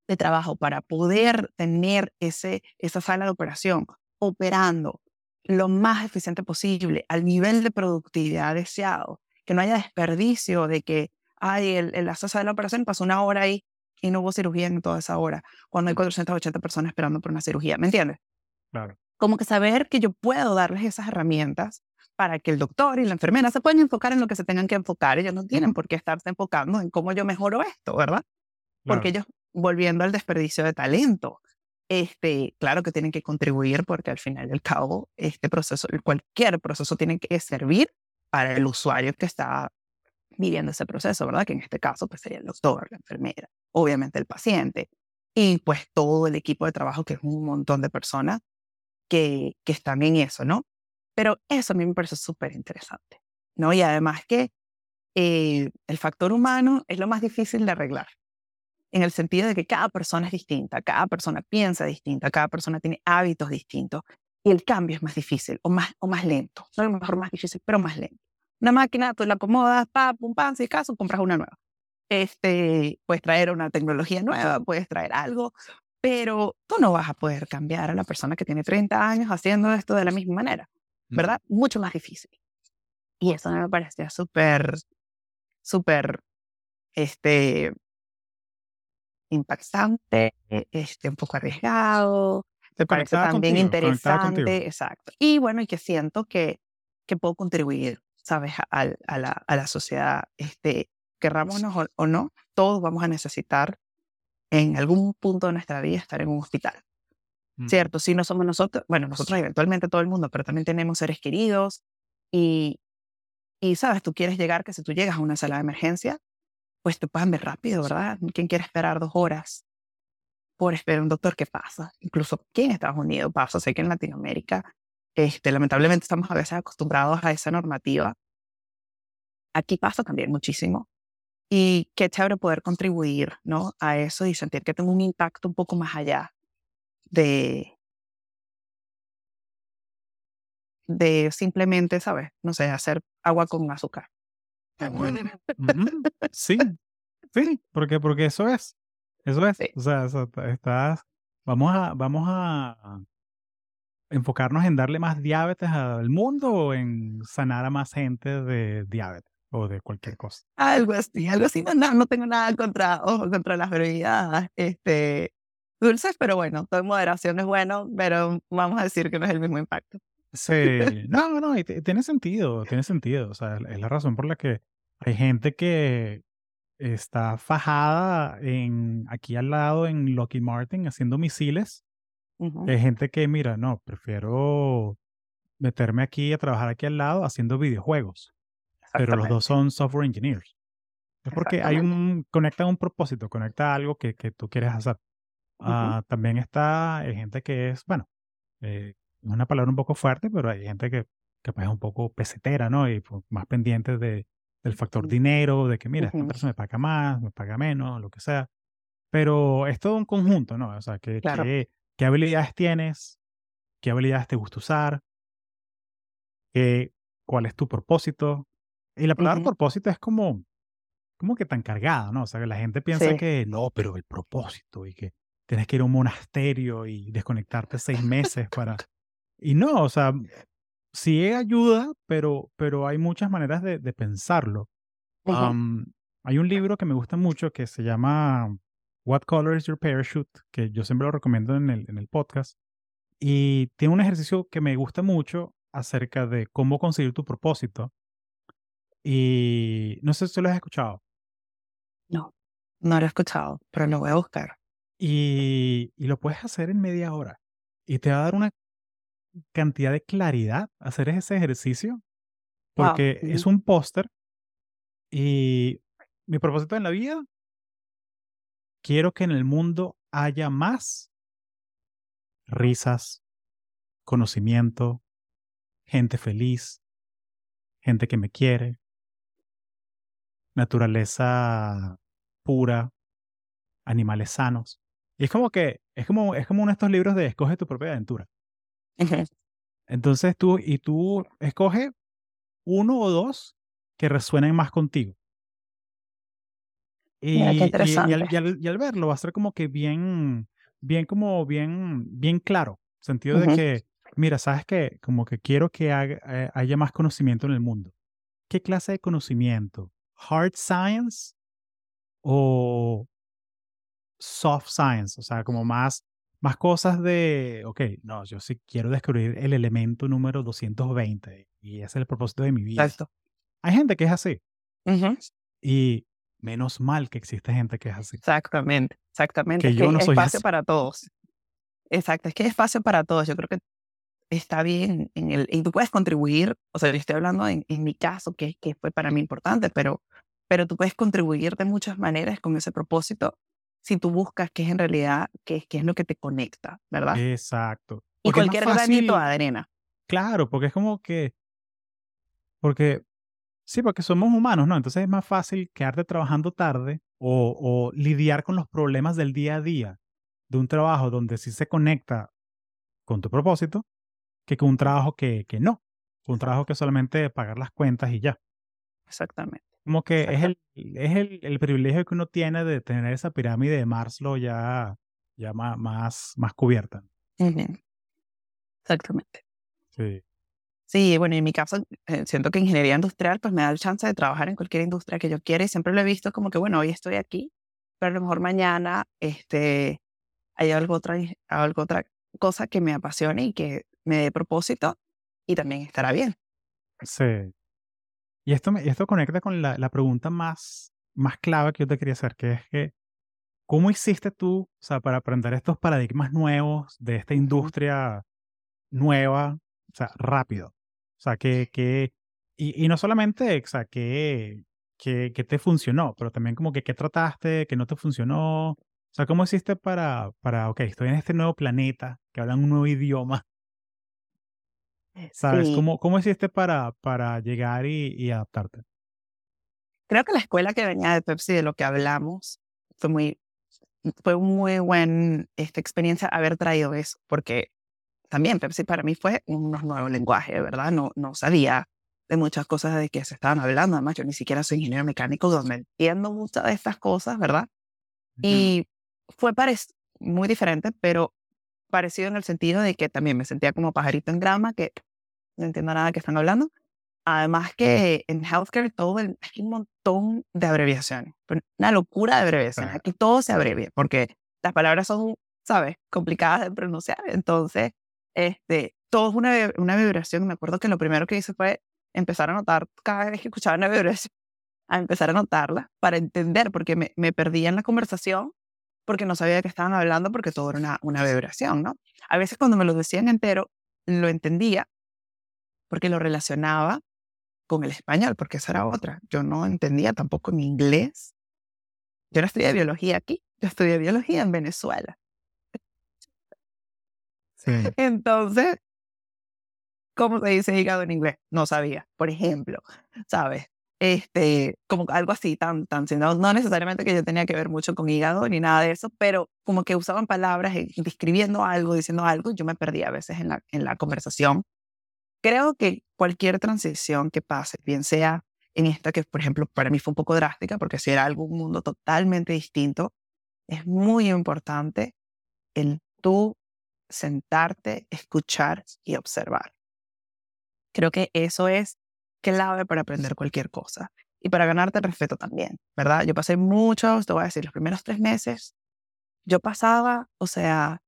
De trabajo para poder tener ese, esa sala de operación operando lo más eficiente posible al nivel de productividad deseado, que no haya desperdicio de que, ay, el, el, la de la operación pasó una hora ahí y no hubo cirugía en toda esa hora, cuando hay 480 personas esperando por una cirugía, ¿me entiendes? Claro. Como que saber que yo puedo darles esas herramientas para que el doctor y la enfermera se puedan enfocar en lo que se tengan que enfocar. Ellos no tienen por qué estarse enfocando en cómo yo mejoro esto, ¿verdad? Porque ellos, volviendo al desperdicio de talento, este, claro que tienen que contribuir porque al final del cabo, este proceso, cualquier proceso tiene que servir para el usuario que está viviendo ese proceso, ¿verdad? Que en este caso pues sería el doctor, la enfermera, obviamente el paciente y pues todo el equipo de trabajo que es un montón de personas que, que están en eso, ¿no? Pero eso a mí me parece súper interesante, ¿no? Y además que eh, el factor humano es lo más difícil de arreglar, en el sentido de que cada persona es distinta, cada persona piensa distinta, cada persona tiene hábitos distintos y el cambio es más difícil o más, o más lento, no lo mejor más difícil, pero más lento. Una máquina, tú la acomodas, pa, pum, pam, si acaso, compras una nueva. Este, puedes traer una tecnología nueva, puedes traer algo, pero tú no vas a poder cambiar a la persona que tiene 30 años haciendo esto de la misma manera. ¿verdad? Mucho más difícil. Y eso me parecía súper, súper, este, impactante, e, este, un poco arriesgado, me parece también interesante, exacto. Y bueno, y que siento que, que puedo contribuir, ¿sabes? A, a, la, a la sociedad, este, querrámonos o, o no, todos vamos a necesitar en algún punto de nuestra vida estar en un hospital. Mm. ¿cierto? Si no somos nosotros, bueno, nosotros eventualmente todo el mundo, pero también tenemos seres queridos y, y, sabes, tú quieres llegar, que si tú llegas a una sala de emergencia, pues te puedan ver rápido, ¿verdad? ¿Quién quiere esperar dos horas por esperar un doctor? ¿Qué pasa? Incluso aquí en Estados Unidos pasa, sé que en Latinoamérica, este, lamentablemente estamos a veces acostumbrados a esa normativa. Aquí pasa también muchísimo. Y qué chévere poder contribuir, ¿no? A eso y sentir que tengo un impacto un poco más allá de, de simplemente, ¿sabes? No sé, hacer agua con azúcar. Sí, sí, porque, porque eso es, eso es, o sea, estás, vamos a, vamos a enfocarnos en darle más diabetes al mundo o en sanar a más gente de diabetes o de cualquier cosa. Algo así, algo así, no, no tengo nada contra, contra las bebidas, este, dulces, pero bueno, todo en moderación es bueno, pero vamos a decir que no es el mismo impacto. Sí, no, no, y tiene sentido, tiene sentido. O sea, es la razón por la que hay gente que está fajada en aquí al lado en Lockheed Martin haciendo misiles. Hay gente que, mira, no, prefiero meterme aquí a trabajar aquí al lado haciendo videojuegos. Pero los dos son software engineers. Es porque hay un, conecta un propósito, conecta algo que, que tú quieres hacer. Ah, también está hay gente que es, bueno, eh, una palabra un poco fuerte, pero hay gente que, que pues, es un poco pesetera, ¿no? Y pues, más pendiente de, del factor dinero, de que, mira, esta persona me paga más, me paga menos, lo que sea. Pero es todo un conjunto, ¿no? O sea, que, qué habilidades tienes, qué habilidades te gusta usar, qué, cuál es tu propósito. Y la palabra propósito es como, como que tan cargada, ¿no? O sea, que la gente piensa que no, pero el propósito y que tienes que ir a un monasterio y desconectarte seis meses para... Y no, o sea, sí ayuda, pero, pero hay muchas maneras de, pensarlo. hay un libro que me gusta mucho que se llama What Color is Your Parachute, que yo siempre lo recomiendo en el, en el podcast. Y tiene un ejercicio que me gusta mucho acerca de cómo conseguir tu propósito. Y no sé si lo has escuchado. No, no lo he escuchado, pero lo voy a buscar. Y, lo puedes hacer en media hora. Y te va a dar una cantidad de claridad hacer ese ejercicio. Porque es un póster. Y mi propósito en la vida, quiero que en el mundo haya más risas, conocimiento, gente feliz, gente que me quiere, naturaleza pura, animales sanos. Y es como que, es como, es como uno de estos libros de escoge tu propia aventura. Entonces tú, y tú escoge uno o dos que resuenen más contigo. Y, y, al, verlo va a ser como que bien, bien como bien, bien claro. Sentido de que mira, sabes que como que quiero que eh, haya más conocimiento en el mundo. ¿Qué clase de conocimiento? ¿Hard science o soft science? O sea, como más, más cosas de, ok, no, yo sí quiero descubrir el elemento número 220 y ese es el propósito de mi vida. Exacto. Hay gente que es así. Y menos mal que existe gente que es así. Exactamente, exactamente. Que yo no soy espacio para todos. Exacto, es que hay espacio para todos. Yo creo que está bien en el, y tú puedes contribuir, o sea, yo estoy hablando en, en mi caso, que, que fue para mí importante, pero, pero tú puedes contribuir de muchas maneras con ese propósito si tú buscas qué es en realidad, qué, qué es lo que te conecta, ¿verdad? Exacto. y cualquier granito de arena. Claro, porque es como que, porque, sí, porque somos humanos, ¿no? Entonces es más fácil quedarte trabajando tarde o, o lidiar con los problemas del día a día de un trabajo donde sí se conecta con tu propósito que con un trabajo que, que no. Un trabajo que solamente pagar las cuentas y ya. Exactamente. Como que es, el, es el, el, privilegio que uno tiene de tener esa pirámide de Maslow ya, ya más, más, más cubierta. Exactamente. Sí. Sí, bueno, en mi caso, eh, siento que ingeniería industrial pues me da el chance de trabajar en cualquier industria que yo quiera y siempre lo he visto como que, bueno, hoy estoy aquí, pero a lo mejor mañana este, hay algo otra, algo otra cosa que me apasione y que me dé propósito y también estará bien. Sí. Y esto, me, esto conecta con la, la, pregunta más, más clave que yo te quería hacer, que es que, ¿cómo hiciste tú o sea, para aprender estos paradigmas nuevos de esta industria nueva, o sea, rápido? O sea, que, que y, y no solamente, o sea, que, que, que, te funcionó, pero también como que qué trataste, que no te funcionó. O sea, ¿cómo hiciste para, para, ok, estoy en este nuevo planeta, que hablan un nuevo idioma, ¿Sabes? ¿Cómo, ¿Cómo hiciste para, para llegar y, adaptarte? Creo que la escuela que venía de Pepsi, de lo que hablamos, fue muy, fue muy buena esta experiencia haber traído eso, porque también Pepsi para mí fue unos nuevos lenguajes, ¿verdad? No, no sabía de muchas cosas de que se estaban hablando, además yo ni siquiera soy ingeniero mecánico, donde entiendo muchas de estas cosas, ¿verdad? Y fue muy diferente, pero parecido en el sentido de que también me sentía como pajarito en grama, que no entiendo nada que están hablando. Además que en healthcare todo hay un montón de abreviaciones, una locura de abreviaciones. Aquí todo se abrevia porque las palabras son, ¿sabes?, complicadas de pronunciar. Entonces, este, todo es una, una vibración. Me acuerdo que lo primero que hice fue empezar a notar cada vez que escuchaba una vibración, a empezar a notarla para entender, porque me, me perdía en la conversación porque no sabía de qué estaban hablando, porque todo era una, una vibración, ¿no? A veces cuando me lo decían entero, lo entendía porque lo relacionaba con el español, porque esa era otra. Yo no entendía tampoco en inglés. Yo no estudié biología aquí, yo estudié biología en Venezuela. Sí. Entonces, ¿cómo se dice hígado en inglés? No sabía, por ejemplo, ¿sabes? Este, como algo así tan, tan, no, no necesariamente que yo tenía que ver mucho con hígado ni nada de eso, pero como que usaban palabras describiendo algo, diciendo algo, yo me perdía a veces en la, en la conversación. Creo que cualquier transición que pase, bien sea en esta que, por ejemplo, para mí fue un poco drástica, porque si era algún mundo totalmente distinto, es muy importante el tú sentarte, escuchar y observar. Creo que eso es clave para aprender cualquier cosa y para ganarte el respeto también, ¿verdad? Yo pasé muchos, te voy a decir, los primeros tres meses, yo pasaba, o sea,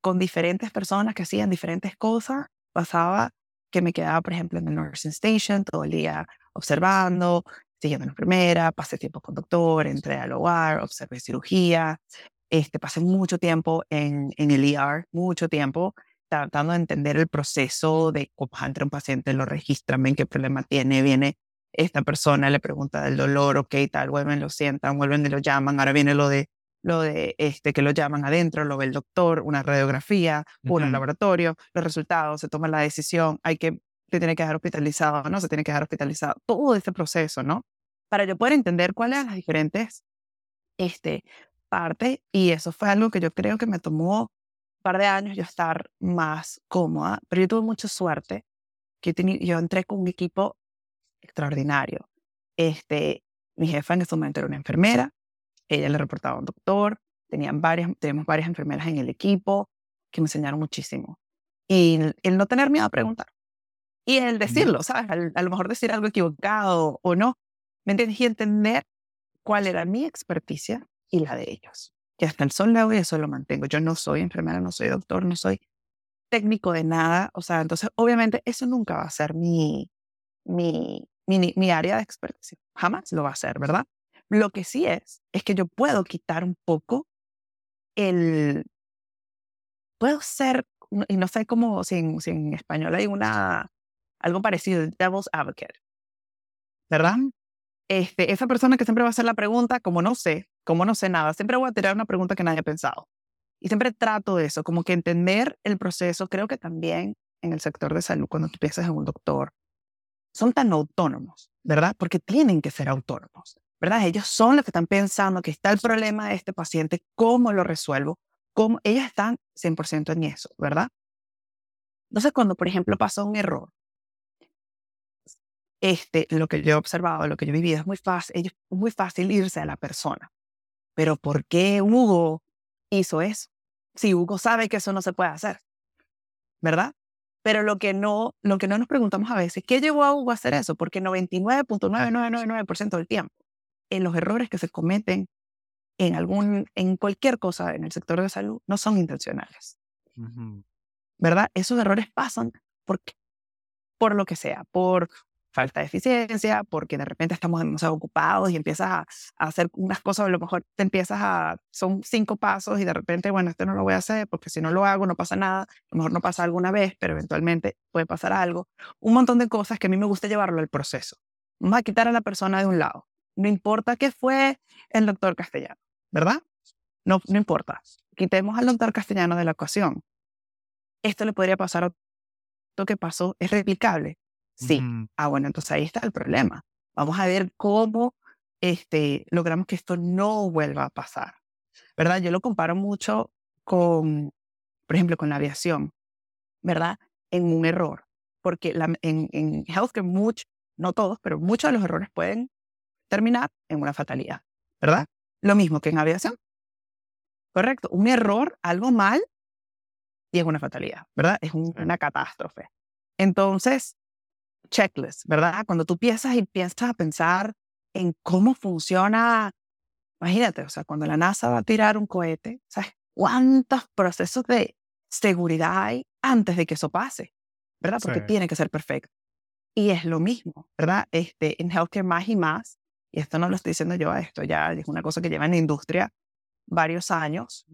con diferentes personas que hacían diferentes cosas, pasaba que me quedaba, por ejemplo, en el nursing station todo el día observando, siguiendo la enfermera, pasé tiempo con doctor, entré al hogar, observé cirugía, este, pasé mucho tiempo en, en el ER, mucho tiempo, tratando de entender el proceso de cómo entra un paciente, lo registran, ven qué problema tiene, viene esta persona, le pregunta del dolor, ok, tal, vuelven, lo sientan, vuelven y lo llaman, ahora viene lo de lo de este que lo llaman adentro, lo ve el doctor, una radiografía, un laboratorio, los resultados, se toma la decisión, hay que te tiene que dejar hospitalizado, no se tiene que dejar hospitalizado, todo este proceso, ¿no? Para yo poder entender cuáles son las diferentes este, partes y eso fue algo que yo creo que me tomó par de años yo estar más cómoda, pero yo tuve mucha suerte que yo entré con un equipo extraordinario. Este, mi jefa en ese momento era una enfermera, ella le reportaba a un doctor, tenían varias, tenemos varias enfermeras en el equipo que me enseñaron muchísimo. Y el no tener miedo a preguntar. Y el decirlo, ¿sabes? a lo mejor decir algo equivocado o no. ¿Me entiendes? Y entender cuál era mi experticia y la de ellos. Que hasta el sol de hoy eso lo mantengo. Yo no soy enfermera, no soy doctor, no soy técnico de nada. O sea, entonces obviamente eso nunca va a ser mi, mi, mi, área de experticia. Jamás lo va a ser, ¿verdad? Lo que sí es, es que yo puedo quitar un poco el... Puedo ser, y no sé cómo, si en, si español hay una, algo parecido, devil's advocate, ¿verdad? Este, esa persona que siempre va a hacer la pregunta, como no sé, como no sé nada, siempre voy a tirar una pregunta que nadie ha pensado. Y siempre trato de eso, como que entender el proceso. Creo que también en el sector de salud, cuando tú piensas en un doctor, son tan autónomos, ¿verdad? Porque tienen que ser autónomos, ¿verdad? Ellos son los que están pensando que está el problema de este paciente, cómo lo resuelvo, cómo ellos están 100% en eso, ¿verdad? Entonces, cuando, por ejemplo, pasa un error, este, lo que yo he observado, lo que yo he vivido, es muy fácil, es muy fácil irse a la persona. Pero ¿por qué Hugo hizo eso? Si Hugo sabe que eso no se puede hacer, ¿verdad? Pero lo que no, lo que no nos preguntamos a veces, ¿qué llevó a Hugo a hacer eso? Porque 99.9999% del tiempo, en los errores que se cometen en algún, en cualquier cosa en el sector de salud, no son intencionales. ¿Verdad? Esos errores pasan porque, por lo que sea, por falta de eficiencia, porque de repente estamos demasiado ocupados y empiezas a, hacer unas cosas, a lo mejor te empiezas a, son cinco pasos y de repente, bueno, esto no lo voy a hacer porque si no lo hago no pasa nada, a lo mejor no pasa alguna vez, pero eventualmente puede pasar algo. Un montón de cosas que a mí me gusta llevarlo al proceso. Vamos a quitar a la persona de un lado. No importa qué fue el doctor castellano, ¿verdad? No, no importa. Quitemos al doctor castellano de la ecuación. Esto le podría pasar a que pasó, es replicable. Sí. Ah, bueno, entonces ahí está el problema. Vamos a ver cómo este, logramos que esto no vuelva a pasar. ¿Verdad? Yo lo comparo mucho con, por ejemplo, con la aviación, ¿verdad? En un error. Porque la, en, en healthcare, mucho, no todos, pero muchos de los errores pueden terminar en una fatalidad, ¿verdad? Lo mismo que en aviación. Correcto. Un error, algo mal, y es una fatalidad, ¿verdad? Es una catástrofe. Entonces, checklist, ¿verdad? Cuando tú piensas y piensas a pensar en cómo funciona, imagínate, o sea, cuando la NASA va a tirar un cohete, ¿sabes cuántos procesos de seguridad hay antes de que eso pase? ¿Verdad? Porque tiene que ser perfecto. Y es lo mismo, ¿verdad? Este, en healthcare más y más, y esto no lo estoy diciendo yo, esto ya es una cosa que lleva en la industria varios años,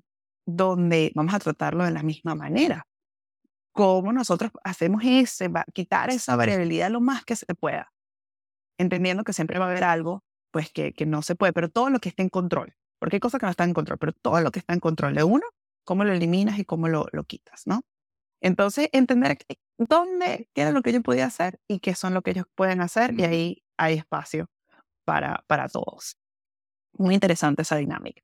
donde vamos a tratarlo de la misma manera cómo nosotros hacemos ese, quitar esa variabilidad lo más que se pueda, entendiendo que siempre va a haber algo pues que, que no se puede, pero todo lo que esté en control, porque hay cosas que no están en control, pero todo lo que está en control de uno, cómo lo eliminas y cómo lo, lo quitas, ¿no? Entonces, entender dónde, qué era lo que yo podía hacer y qué son lo que ellos pueden hacer, y ahí hay espacio para, para todos. Muy interesante esa dinámica.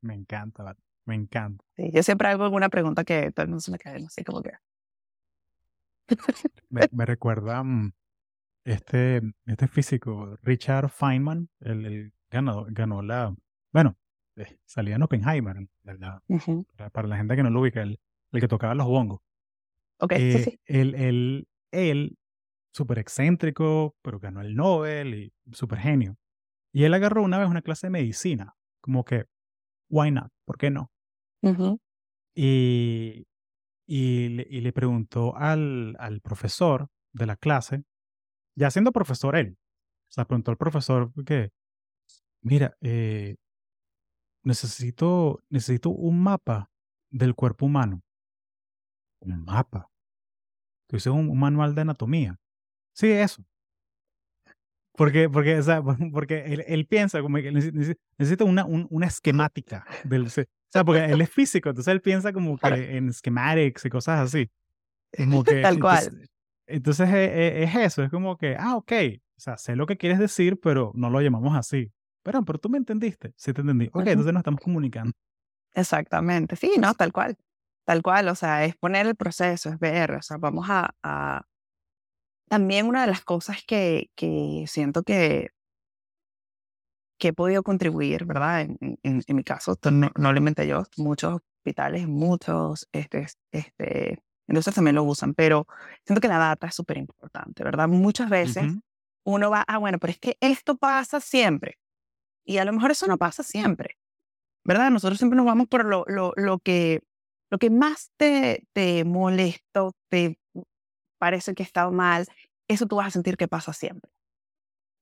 Me encanta, me encanta. Sí, yo siempre hago alguna pregunta que todo el mundo se me cae, no sé cómo que. Me, recuerda mm, este, este físico, Richard Feynman, el, ganó, ganó la, bueno, eh, salía en Oppenheimer, para, la gente que no lo ubica, el, el que tocaba los bongos. Ok, sí, sí. Él, él, él súper excéntrico, pero ganó el Nobel y súper genio. Y él agarró una vez una clase de medicina, como que, why not? ¿Por qué no? Y y le, y le preguntó al, al, profesor de la clase, ya siendo profesor él, o sea, preguntó al profesor que, mira, eh, necesito, necesito un mapa del cuerpo humano. Un mapa. Tú dices un, manual de anatomía. Sí, eso. Porque, porque, o sea, porque él, él piensa como que necesita una, una esquemática del, o sea, porque él es físico, entonces él piensa como que en schematics y cosas así. Como que, Tal cual. Entonces, e, e, es, eso, es como que, ah, ok, o sea, sé lo que quieres decir, pero no lo llamamos así. Pero, pero tú me entendiste, sí te entendí. Ok, entonces nos estamos comunicando. Exactamente, sí, no, tal cual. Tal cual, o sea, es poner el proceso, es ver, o sea, vamos a... a... También una de las cosas que, que siento que que he podido contribuir, ¿verdad? En, en, mi caso, esto no, no, lo inventé yo, muchos hospitales, muchos este, este, Entonces también lo usan, pero siento que la data es súper importante, ¿verdad? Muchas veces Ujú. uno va, ah, bueno, pero es que esto pasa siempre. Y a lo mejor eso no pasa siempre, ¿verdad? Nosotros siempre nos vamos por lo, lo, lo, que, lo que más te, te molesta, te parece que está mal, eso tú vas a sentir que pasa siempre.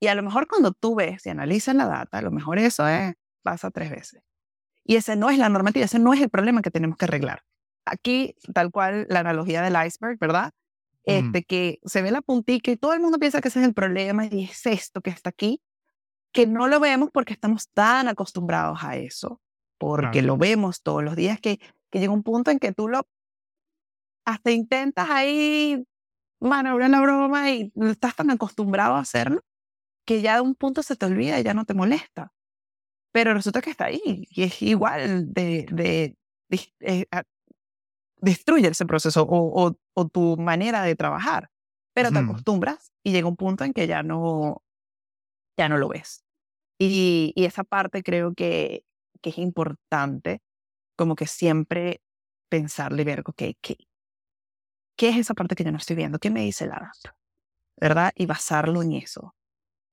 Y a lo mejor cuando tú ves y analizas la data, a lo mejor eso es, pasa tres veces. Y ese no es la normativa, ese no es el problema que tenemos que arreglar. Aquí, tal cual la analogía del iceberg, ¿verdad? Este, que se ve la puntita y todo el mundo piensa que ese es el problema y es esto que está aquí, que no lo vemos porque estamos tan acostumbrados a eso, porque Claro. lo vemos todos los días, que, que llega un punto en que tú lo hasta intentas ahí maniobrar la broma y estás tan acostumbrado a hacerlo que ya de un punto se te olvida y ya no te molesta. Pero resulta que está ahí y es igual de, de, eh, destruye ese proceso o, o- o tu manera de trabajar. Pero te acostumbras y llega un punto en que ya no, ya no lo ves. Y, y esa parte creo que, que es importante, como que siempre pensarle y ver, ok, ¿qué, ¿qué es esa parte que yo no estoy viendo? ¿Qué me dice la data? ¿Verdad? Y basarlo en eso.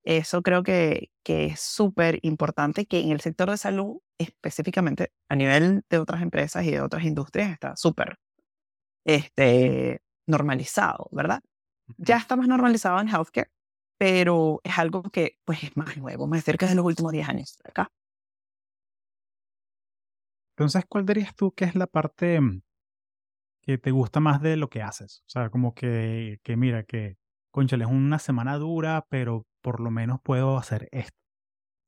Eso creo que, que es súper importante que en el sector de salud, específicamente a nivel de otras empresas y de otras industrias, está súper este, normalizado, ¿verdad? Ya está más normalizado en healthcare, pero es algo que pues es más nuevo, más cerca de los últimos 10 años acá. Entonces, ¿cuál dirías tú que es la parte mm, que te gusta más de lo que haces? O sea, como que, que mira, que, conchale, es una semana dura, pero por lo menos puedo hacer esto.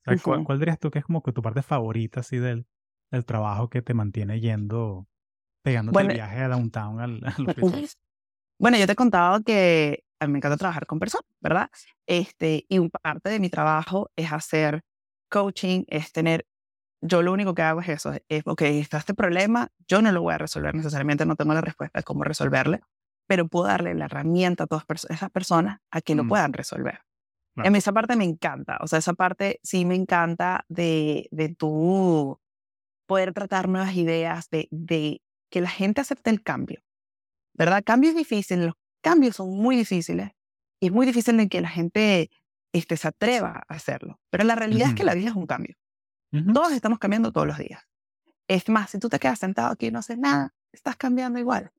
O sea, ¿cuál, Ujú. cuál dirías tú que es como que tu parte favorita así del, del trabajo que te mantiene yendo, pegándote el Bueno, viaje a downtown al, al oficina? Bueno, yo te he contado que a mí me encanta trabajar con personas, ¿verdad? Este, y un parte de mi trabajo es hacer coaching, es tener, yo lo único que hago es eso, es, ok, está este problema, yo no lo voy a resolver necesariamente, no tengo la respuesta de cómo resolverle, pero puedo darle la herramienta a todas esas personas a que lo Mm, puedan resolver. Claro. A mí esa parte me encanta, o sea, esa parte sí me encanta de, de tú poder tratar nuevas ideas, de, de que la gente acepte el cambio. ¿verdad? Cambio es difícil, los cambios son muy difíciles y es muy difícil de que la gente este, se atreva a hacerlo. Pero la realidad es que la vida es un cambio. ujú, Todos estamos cambiando todos los días. Es más, si tú te quedas sentado aquí y no haces nada, estás cambiando igual.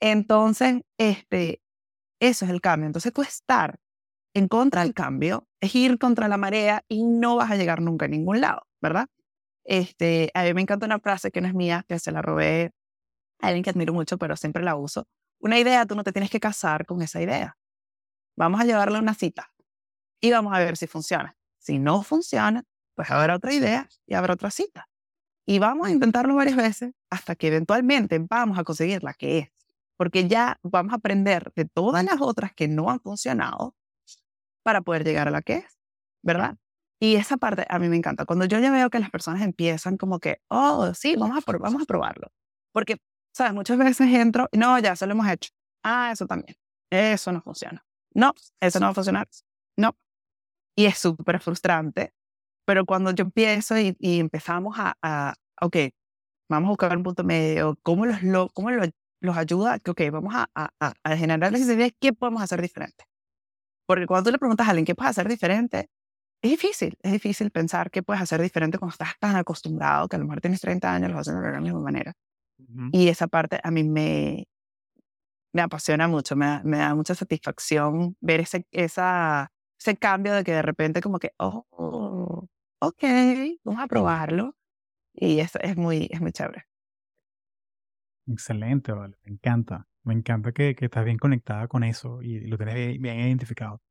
Entonces, este, eso es el cambio. Entonces, tú estar en contra del cambio es ir contra la marea y no vas a llegar nunca a ningún lado, ¿verdad? Este, a mí me encanta una frase que no es mía, que se la robé a alguien que admiro mucho, pero siempre la uso. Una idea, tú no te tienes que casar con esa idea. Vamos a llevarle una cita y vamos a ver si funciona. Si no funciona, pues habrá otra idea y habrá otra cita. Y vamos a intentarlo varias veces hasta que eventualmente vamos a conseguir la que es. Porque ya vamos a aprender de todas las otras que no han funcionado para poder llegar a la que es, ¿verdad? Y esa parte a mí me encanta. Cuando yo ya veo que las personas empiezan como que, oh, sí, vamos a, vamos a probarlo. Porque, ¿sabes? Muchas veces entro, y no, ya eso lo hemos hecho. Ah, eso también. Eso no funciona. No, eso no va a funcionar. No. Y es súper frustrante. Pero cuando yo empiezo y, y empezamos a, a, ok, vamos a buscar un punto medio, ¿cómo los, lo, cómo lo- los ayuda? Que, Ok, vamos a, a, a- generar esa idea, ¿qué podemos hacer diferente? Porque cuando tú le preguntas a alguien qué puedes hacer diferente, es difícil, es difícil pensar qué puedes hacer diferente cuando estás tan acostumbrado que a lo mejor tienes 30 años, lo haces de la misma manera. ujú. Y esa parte a mí me, me apasiona mucho, me da, me da mucha satisfacción ver ese, esa, ese cambio de que de repente como que, oh, ok, vamos a probarlo. Y eso es muy, es muy chévere. Excelente, vale. Me encanta. Me encanta que, que estás bien conectada con eso y lo tienes bien, bien identificado.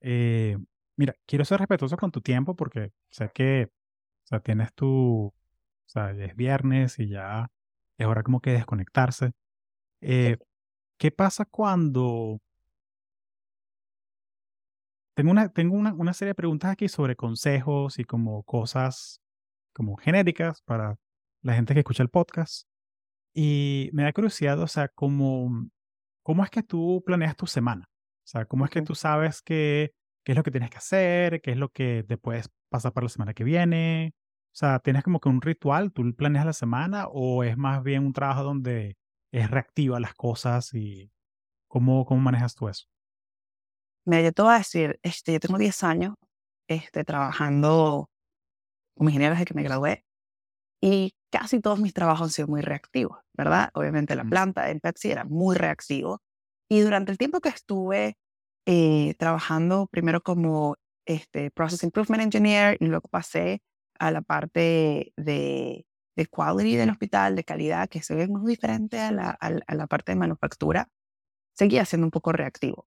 Eh, mira, quiero ser respetuoso con tu tiempo porque sé que o sea, tienes tu, o sea, es viernes y ya es hora como que desconectarse. Eh, ¿qué pasa cuando... Tengo una, tengo una, una serie de preguntas aquí sobre consejos y como cosas como genéricas para la gente que escucha el podcast. Y me da curiosidad, o sea, cómo, cómo es que tú planeas tu semana. O sea, cómo es que tú sabes qué, qué es lo que tienes que hacer, qué es lo que te puedes pasar para la semana que viene. O sea, ¿tienes como que un ritual? ¿Tú planeas la semana o es más bien un trabajo donde es reactiva a las cosas y cómo, cómo manejas tú eso? Mira, yo te voy a decir, este, yo tengo 10 años este, trabajando como ingeniero desde que me gradué y casi todos mis trabajos han sido muy reactivos, ¿verdad? Obviamente la planta en Pepsi era muy reactivo y durante el tiempo que estuve eh, trabajando primero como este, Process Improvement Engineer y luego pasé a la parte de, de quality del hospital, de calidad, que se ve muy diferente a la, a la parte de manufactura, seguía siendo un poco reactivo.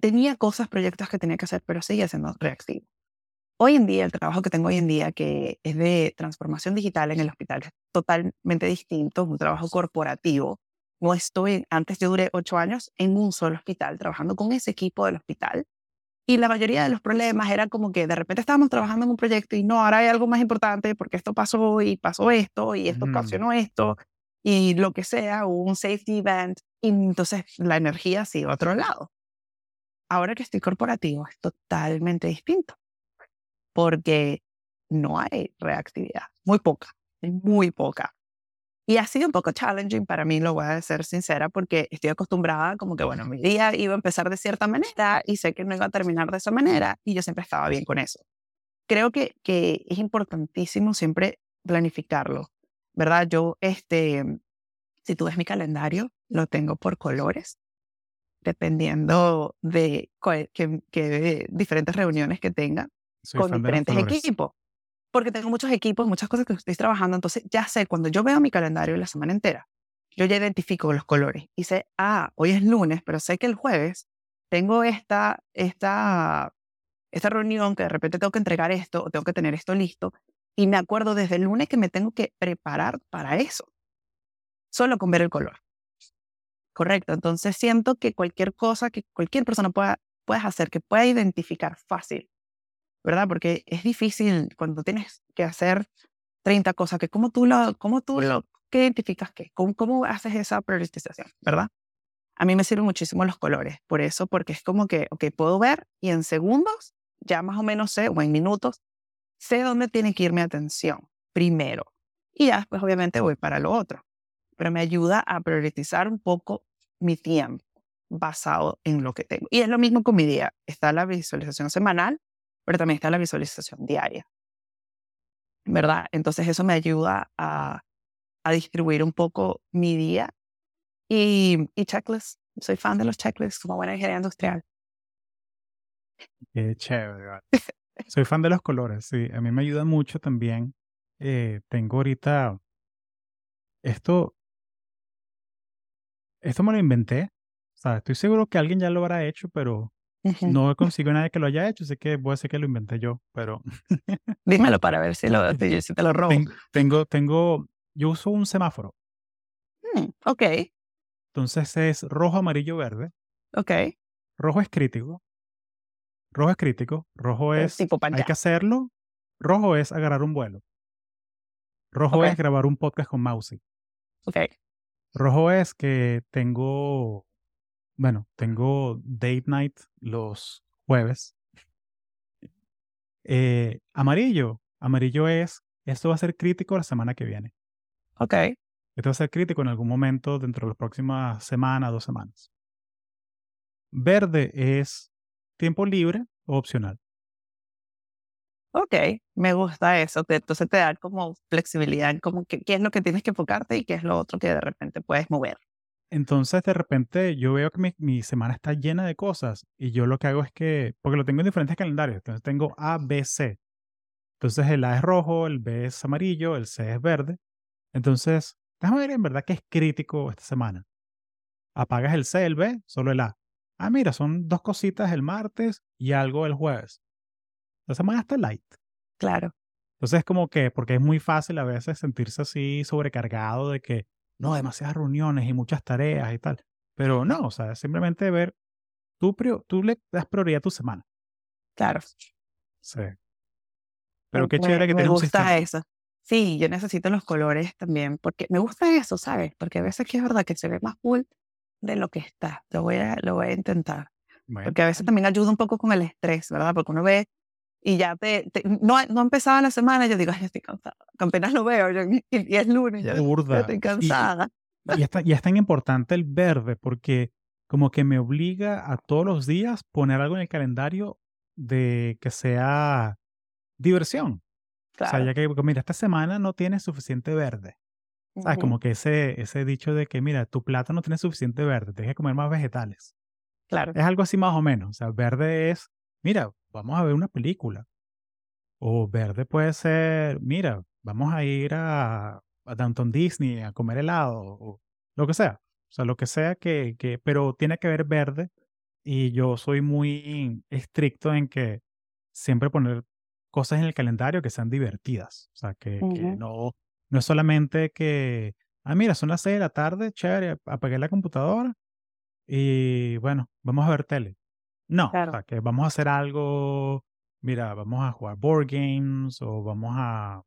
Tenía cosas, proyectos que tenía que hacer, pero seguía siendo reactivo. Hoy en día, el trabajo que tengo hoy en día, que es de transformación digital en el hospital, es totalmente distinto, es un trabajo corporativo. No estoy, antes yo duré ocho años en un solo hospital, trabajando con ese equipo del hospital. Y la mayoría de los problemas era como que de repente estábamos trabajando en un proyecto y no, ahora hay algo más importante porque esto pasó y pasó esto y esto ocasionó esto y lo que sea, hubo un safety event y entonces la energía sigue a otro lado. Ahora que estoy corporativo es totalmente distinto porque no hay reactividad, muy poca, muy poca. Y ha sido un poco challenging para mí, lo voy a ser sincera, porque estoy acostumbrada como que, bueno, mi día iba a empezar de cierta manera y sé que no iba a terminar de esa manera y yo siempre estaba bien con eso. Creo que, que es importantísimo siempre planificarlo, ¿verdad? Yo, este, si tú ves mi calendario, lo tengo por colores, dependiendo de que diferentes reuniones que tenga con diferentes equipos. Porque tengo muchos equipos, muchas cosas que estoy trabajando. Entonces, ya sé, cuando yo veo mi calendario la semana entera, yo ya identifico los colores y sé, ah, hoy es lunes, pero sé que el jueves tengo esta, esta, esta reunión que de repente tengo que entregar esto o tengo que tener esto listo. Y me acuerdo desde el lunes que me tengo que preparar para eso. Solo con ver el color. Correcto. Entonces siento que cualquier cosa que cualquier persona pueda, puedas hacer, que pueda identificar fácil ¿verdad? Porque es difícil cuando tienes que hacer 30 cosas, que cómo tú lo, cómo tú lo, ¿qué identificas qué? ¿Cómo, ¿Cómo haces esa priorización, verdad? A mí me sirven muchísimo los colores, por eso, porque es como que, ok, puedo ver y en segundos ya más o menos sé, o en minutos, sé dónde tiene que ir mi atención primero. Y ya después obviamente voy para lo otro. Pero me ayuda a priorizar un poco mi tiempo basado en lo que tengo. Y es lo mismo con mi día. Está la visualización semanal pero también está la visualización diaria. ¿Verdad? Entonces eso me ayuda a, a distribuir un poco mi día y, y checklists. Soy fan de los checklists como buena ingeniera industrial. Qué chévere. Soy fan de los colores, sí. A mí me ayuda mucho también. Eh, tengo ahorita esto. Esto me lo inventé. O sea, estoy seguro que alguien ya lo habrá hecho, pero no consigo nadie que lo haya hecho, así que voy a decir que lo inventé yo, pero... Dímelo para ver si, lo, si te lo robo. Tengo, tengo, yo uso un semáforo. Mm, ok. Entonces es rojo, amarillo, verde. Ok. Rojo es crítico. Rojo es crítico. Rojo es... Tipo hay que hacerlo. Rojo es agarrar un vuelo. Rojo es grabar un podcast con Mousy. Ok. Rojo es que tengo bueno, tengo date night los jueves. Eh, amarillo. Amarillo es, esto va a ser crítico la semana que viene. Ok. Esto va a ser crítico en algún momento dentro de las próximas semanas, dos semanas. Verde es tiempo libre o opcional. Ok, me gusta eso. Entonces te da como flexibilidad como qué es lo que tienes que enfocarte y qué es lo otro que de repente puedes mover. Entonces, de repente, yo veo que mi, semana está llena de cosas y yo lo que hago es que, porque lo tengo en diferentes calendarios, entonces tengo A, B, C. Entonces, el A es rojo, el B es amarillo, el C es verde. Entonces, déjame ver en verdad qué es crítico esta semana. Apagas el C, el B, solo el A. Ah, mira, son dos cositas el martes y algo el jueves. La semana está light. Claro. Entonces, es como que, porque es muy fácil a veces sentirse así sobrecargado de que no, demasiadas reuniones y muchas tareas y tal. Pero no, o sea, simplemente ver, tú, tú le das prioridad a tu semana. Claro. Sí. Pero qué chévere que te Me gusta eso. Sí, yo necesito los colores también, porque me gusta eso, ¿sabes? Porque a veces que es verdad que se ve más cool de lo que está. Lo voy a, lo voy a intentar. Porque a veces también ayuda un poco con el estrés, ¿verdad? Porque uno ve y ya te, no, no empezaba la semana, yo digo, ay, estoy cansada. Apenas lo veo, y, es lunes, ya, estoy cansada. y, y es tan importante el verde porque como que me obliga a todos los días poner algo en el calendario de que sea diversión. O sea, ya que, mira, esta semana no tienes suficiente verde. ¿Sabes? Ujú, Como que ese, ese dicho de que, mira, tu plato no tiene suficiente verde, tienes que comer más vegetales. Claro. Es algo así más o menos. O sea, verde es, mira, vamos a ver una película. O verde puede ser, mira, vamos a ir a, a Downtown Disney a comer helado o lo que sea. O sea, lo que sea que, que, pero tiene que ver verde. Y yo soy muy estricto en que siempre poner cosas en el calendario que sean divertidas. O sea, que, que no, no es solamente que, ah, mira, son las seis de la tarde, chévere, apagué la computadora y bueno, vamos a ver tele. No, o Claro. sea, que vamos a hacer algo, mira, vamos a jugar board games o vamos a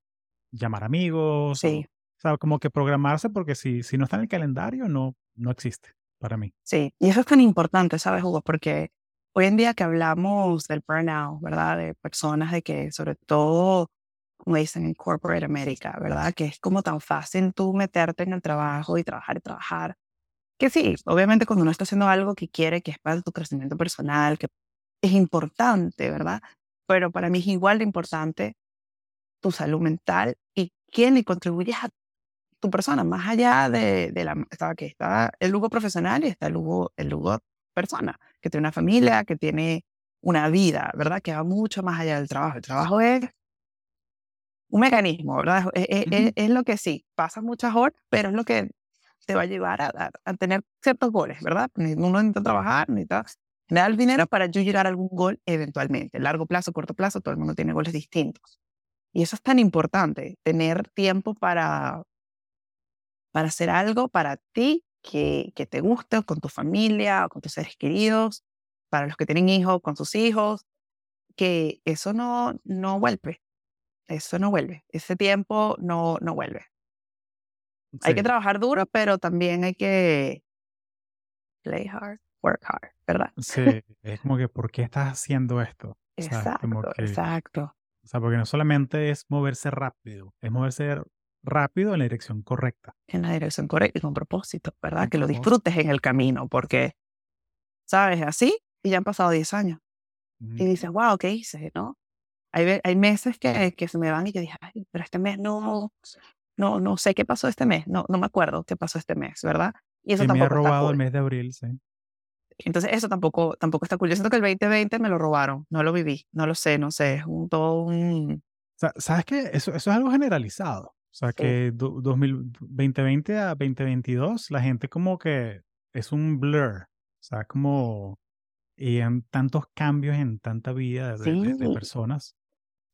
llamar amigos o, Sí, o sea, como que programarse porque si, si no está en el calendario no, no existe para mí. sí. Y eso es tan importante, ¿sabes, Hugo? Porque hoy en día que hablamos del burnout, ¿verdad? De personas de que, sobre todo, como dicen en corporate America, ¿verdad? Que es como tan fácil tú meterte en el trabajo y trabajar y trabajar. Que sí, obviamente cuando uno está haciendo algo que quiere, que es para tu crecimiento personal, que es importante, ¿verdad? Pero para mí es igual de importante tu salud mental y quién le contribuyes a tu persona, más allá de, de la... Está, que está el Hugo profesional y está el Hugo, el Hugo persona, que tiene una familia, que tiene una vida, ¿verdad? Que va mucho más allá del trabajo. El trabajo es un mecanismo, ¿verdad? Es, es- es- Ujú. es lo que sí, pasas muchas horas, pero es lo que te va a llevar a, a- tener ciertos goles, ¿verdad? Uno necesita trabajar, necesita generar el dinero para yo llegar a algún gol eventualmente. Largo plazo, corto plazo, todo el mundo tiene goles distintos. Y eso es tan importante, tener tiempo para, para hacer algo para ti que, te guste, con tu familia, con tus seres queridos, para los que tienen hijos, con sus hijos, que eso no, no vuelve, eso no vuelve, ese tiempo no, no vuelve. Hay que Sí, trabajar duro, pero también hay que play hard, work hard, ¿verdad? sí, es como que, ¿por qué estás haciendo esto? ¿Sabes? Como Exacto, que, exacto. o sea, porque no solamente es moverse rápido, es moverse rápido en la dirección correcta. En la dirección correcta y con propósito, ¿verdad? Con Que lo propósito. disfrutes en el camino, porque, ¿sabes? Así, y ya han pasado 10 años. Y Ujú. dices, wow, ¿qué hice? ¿No? Hay, hay meses que, que se me van y que dije, ay, pero este mes no, no, no sé qué pasó este mes, no, no me acuerdo qué pasó este mes, ¿verdad? Y eso Sí, me ha tampoco está robado el cool. mes de abril, sí. Entonces, eso tampoco, tampoco está cool. Yo siento que el 2020 me lo robaron, no lo viví, no lo sé, no sé, es un, todo un... ¿sabes qué? Eso, eso es algo generalizado. O sea, Sí, que do- 2000 2020 a 2022, la gente como que es un blur. O sea, como y en tantos cambios en tanta vida de, de- de sí, personas.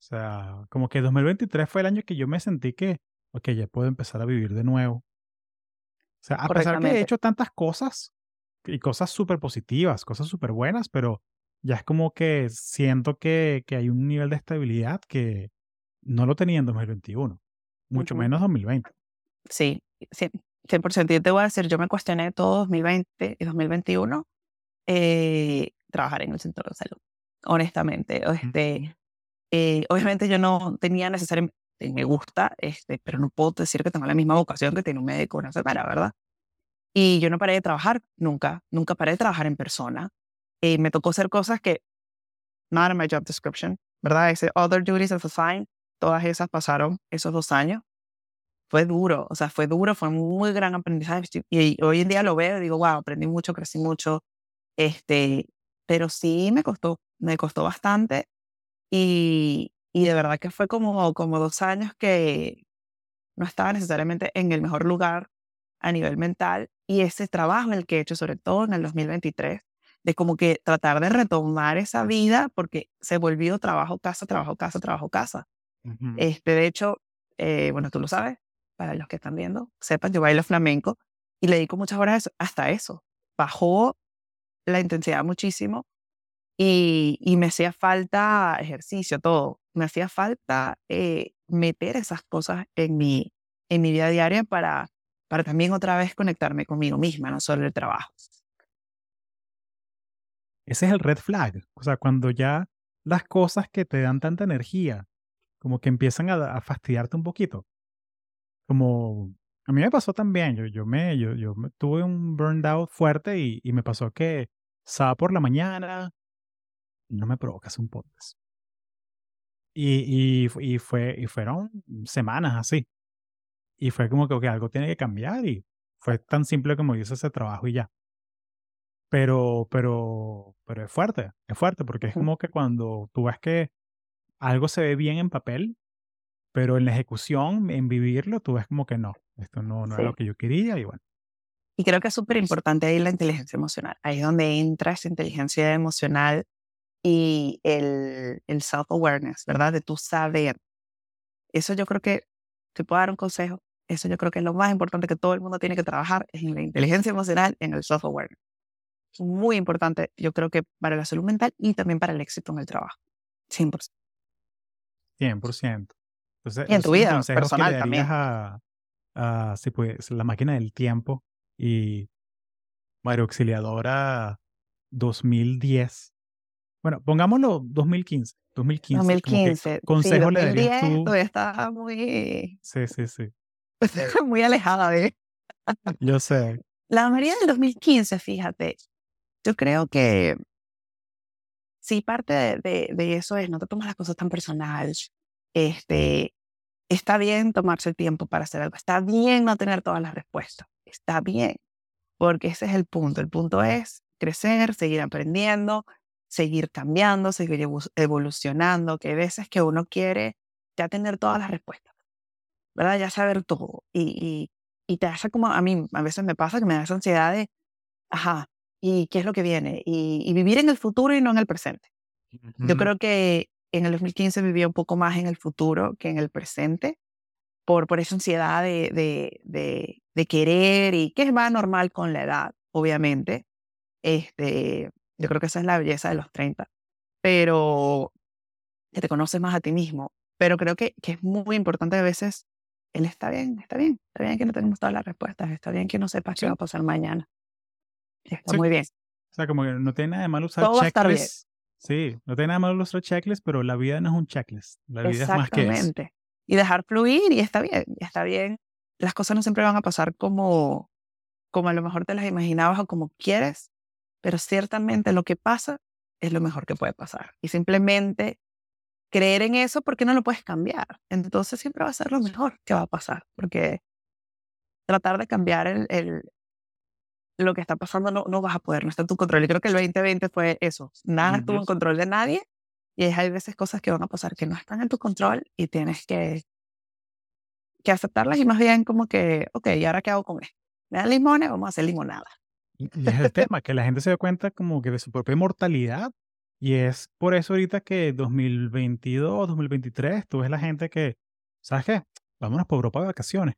O sea, como que 2023 fue el año que yo me sentí que, ok, ya puedo empezar a vivir de nuevo. O sea, a pesar que he hecho tantas cosas y cosas súper positivas, cosas súper buenas, pero ya es como que siento que, que hay un nivel de estabilidad que no lo tenía en 2021, mucho Ujú. menos 2020. Sí, cien- 100%. Yo te voy a decir, yo me cuestioné todo 2020 y 2021 eh, trabajar en el sector de salud, honestamente. Este, Ujú. eh, obviamente yo no tenía necesariamente, me gusta, este, pero no puedo decir que tengo la misma vocación que tiene un médico una enfermera, ¿verdad? Y yo no paré de trabajar nunca, nunca paré de trabajar en persona. Eh, me tocó hacer cosas que, not in my job description, ¿verdad? Ese other duties as assigned, todas esas pasaron esos dos años. Fue duro, o sea, fue duro, fue un muy gran aprendizaje. Y hoy en día lo veo y digo, wow, aprendí mucho, crecí mucho, este, pero sí me costó, me costó bastante y, y de verdad que fue como, como dos años que no estaba necesariamente en el mejor lugar a nivel mental y ese trabajo en el que he hecho, sobre todo en el 2023, de como que tratar de retomar esa vida porque se volvió trabajo, casa, trabajo, casa, trabajo, casa. Ujú. Este, de hecho, eh, bueno, tú lo sabes, para los que están viendo, sepan, yo bailo flamenco y le dedico muchas horas a eso, hasta eso. Bajó la intensidad muchísimo y, y me hacía falta ejercicio, todo. Me hacía falta eh, meter esas cosas en mi, en mi vida diaria para, para también otra vez conectarme conmigo misma, no solo el trabajo. Ese es el red flag. O sea, cuando ya las cosas que te dan tanta energía, como que empiezan a, a fastidiarte un poquito. Como, A mí me pasó también, yo, yo, me, yo, yo tuve un burned out fuerte y, y me pasó que sábado por la mañana no me provocas un podcast. Y, y, fu- y, fue, y fueron semanas así. Y fue como que algo tiene que cambiar y fue tan simple como hice ese trabajo y ya. Pero, pero, pero es fuerte, es fuerte porque es como que cuando tú ves que algo se ve bien en papel, pero en la ejecución, en vivirlo, tú ves como que no, esto no, no es lo que yo quería y bueno. Y creo que es súper importante ahí la inteligencia emocional. Ahí es donde entra esa inteligencia emocional y el, el self-awareness, ¿verdad? De tú saber. Eso yo creo que, te puedo dar un consejo, eso yo creo que es lo más importante que todo el mundo tiene que trabajar, es en la inteligencia emocional, en el self-awareness. Es muy importante, yo creo que para la salud mental y también para el éxito en el trabajo. 100%. 100%. Entonces, Y en tu vida que personal también. a, a, si puedes, la máquina del tiempo y Mario Auxiliadora 2010. Bueno, pongámoslo 2015. 2015. como que 2015. Sí, consejo le darías 2010 tú? todavía estaba muy, Sí, sí, sí. muy alejada de, Yo sé. La María del 2015, fíjate, yo creo que sí, parte de, de- de eso es no te tomas las cosas tan personal. Este, está bien tomarse el tiempo para hacer algo. Está bien no tener todas las respuestas. Está bien, porque ese es el punto. El punto es crecer, seguir aprendiendo, seguir cambiando, seguir evo- evolucionando, que hay veces que uno quiere ya tener todas las respuestas, ¿verdad? Ya saber todo. Y, y, y te hace como, a mí a veces me pasa que me da esa ansiedad de, ajá, ¿y qué es lo que viene? Y, y vivir en el futuro y no en el presente. Yo creo que en el 2015 vivía un poco más en el futuro que en el presente, por, por esa ansiedad de, de, de, de querer y que es más normal con la edad, obviamente. Este, yo creo que esa es la belleza de los 30, pero que te conoces más a ti mismo. Pero creo que, que es muy importante a veces, él está bien, está bien, está bien que no tenemos todas las respuestas, está bien que no sepas Sí. qué va a pasar mañana. Está Sí. muy bien. O sea, como que no tiene nada de malo usar Todo checklists. Sí, no tiene nada de malo usar checklists, pero la vida no es un checklist. La vida es más que eso. Exactamente. Y dejar fluir y está bien, y está bien. Las cosas no siempre van a pasar como, como a lo mejor te las imaginabas o como quieres, pero ciertamente lo que pasa es lo mejor que puede pasar. Y simplemente creer en eso porque no lo puedes cambiar. Entonces siempre va a ser lo mejor que va a pasar, porque tratar de cambiar el, el- lo que está pasando no, no vas a poder, no está en tu control. Y creo que el 2020 fue eso. Nada estuvo en control de nadie y hay veces cosas que van a pasar que no están en tu control y tienes que, que aceptarlas y más bien como que, ok, ¿y ahora qué hago con esto? ¿Me dan limones? Vamos a hacer limonada. Y es el tema, que la gente se da cuenta como que de su propia mortalidad. Y es por eso ahorita que 2022, 2023, tú ves la gente que, ¿sabes qué? Vámonos por Europa de vacaciones.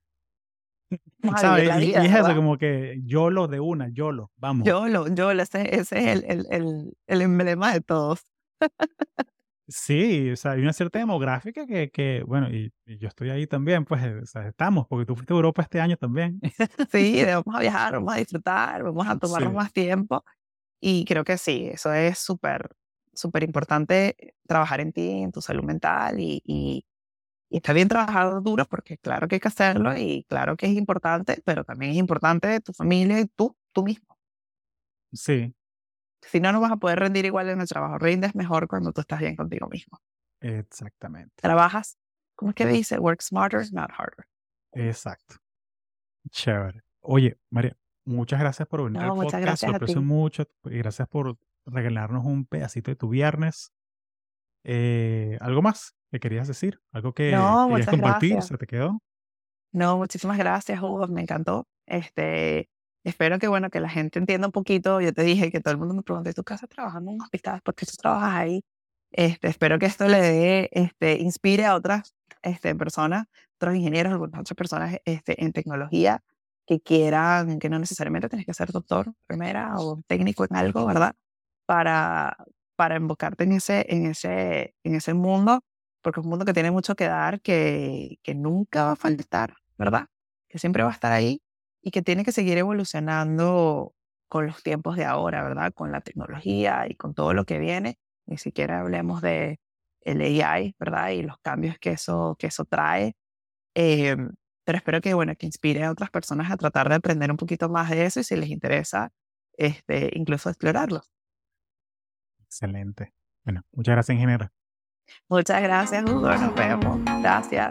¿Sabes? Y, y es eso, ¿verdad? como que YOLO de una, YOLO, vamos. Yo lo, yo lo, ese, ese es el, el, el, el emblema de todos. Sí, o sea, hay una cierta demográfica que, que bueno, y, y yo estoy ahí también, pues, eh, o sea, estamos, porque tú fuiste a Europa este año también. Sí, vamos a viajar, vamos a disfrutar, vamos a tomarnos Sí. más tiempo. Y creo que sí, eso es súper, súper importante, eh, trabajar en ti, en tu salud mental y, y, y está bien trabajar duro porque claro que hay que hacerlo y claro que es importante, pero también es importante tu familia y tú, tú mismo. Sí, Si no, no vas a poder rendir igual en el trabajo. Rindes mejor cuando tú estás bien contigo mismo. exactamente, Trabajas, ¿cómo es que dice? Work smarter, not harder. exacto. Chévere. Oye, María, muchas gracias por venir No, al muchas podcast, gracias lo a aprecio ti. mucho, y gracias por regalarnos un pedacito de tu viernes. Eh, ¿algo más que querías decir? ¿Algo que No, querías compartir? gracias. ¿Se te quedó? No, muchísimas gracias, Hugo, me encantó. Este, espero que, bueno, que la gente entienda un poquito. Yo te dije que todo el mundo me pregunta, ¿y tu casa trabajando en un hospital? ¿Por qué tú trabajas ahí? Este, espero que esto le dé, este, inspire a otras este, personas, otros ingenieros, otras personas este, en tecnología que quieran, que no necesariamente tienes que ser doctor, enfermera o técnico en algo, ¿verdad? Para, para embocarte en ese, en, ese, en ese mundo, porque es un mundo que tiene mucho que dar, que, que nunca va a faltar, ¿verdad? Que siempre va a estar ahí y que tiene que seguir evolucionando con los tiempos de ahora, ¿verdad? Con la tecnología y con todo lo que viene. Ni siquiera hablemos de el AI, ¿verdad? Y los cambios que eso, que eso trae. Eh, pero espero que, bueno, que inspire a otras personas a tratar de aprender un poquito más de eso y si les interesa, este, incluso explorarlo. Excelente. Bueno, muchas gracias, ingeniera. Muchas gracias, Hugo. Nos vemos. Gracias.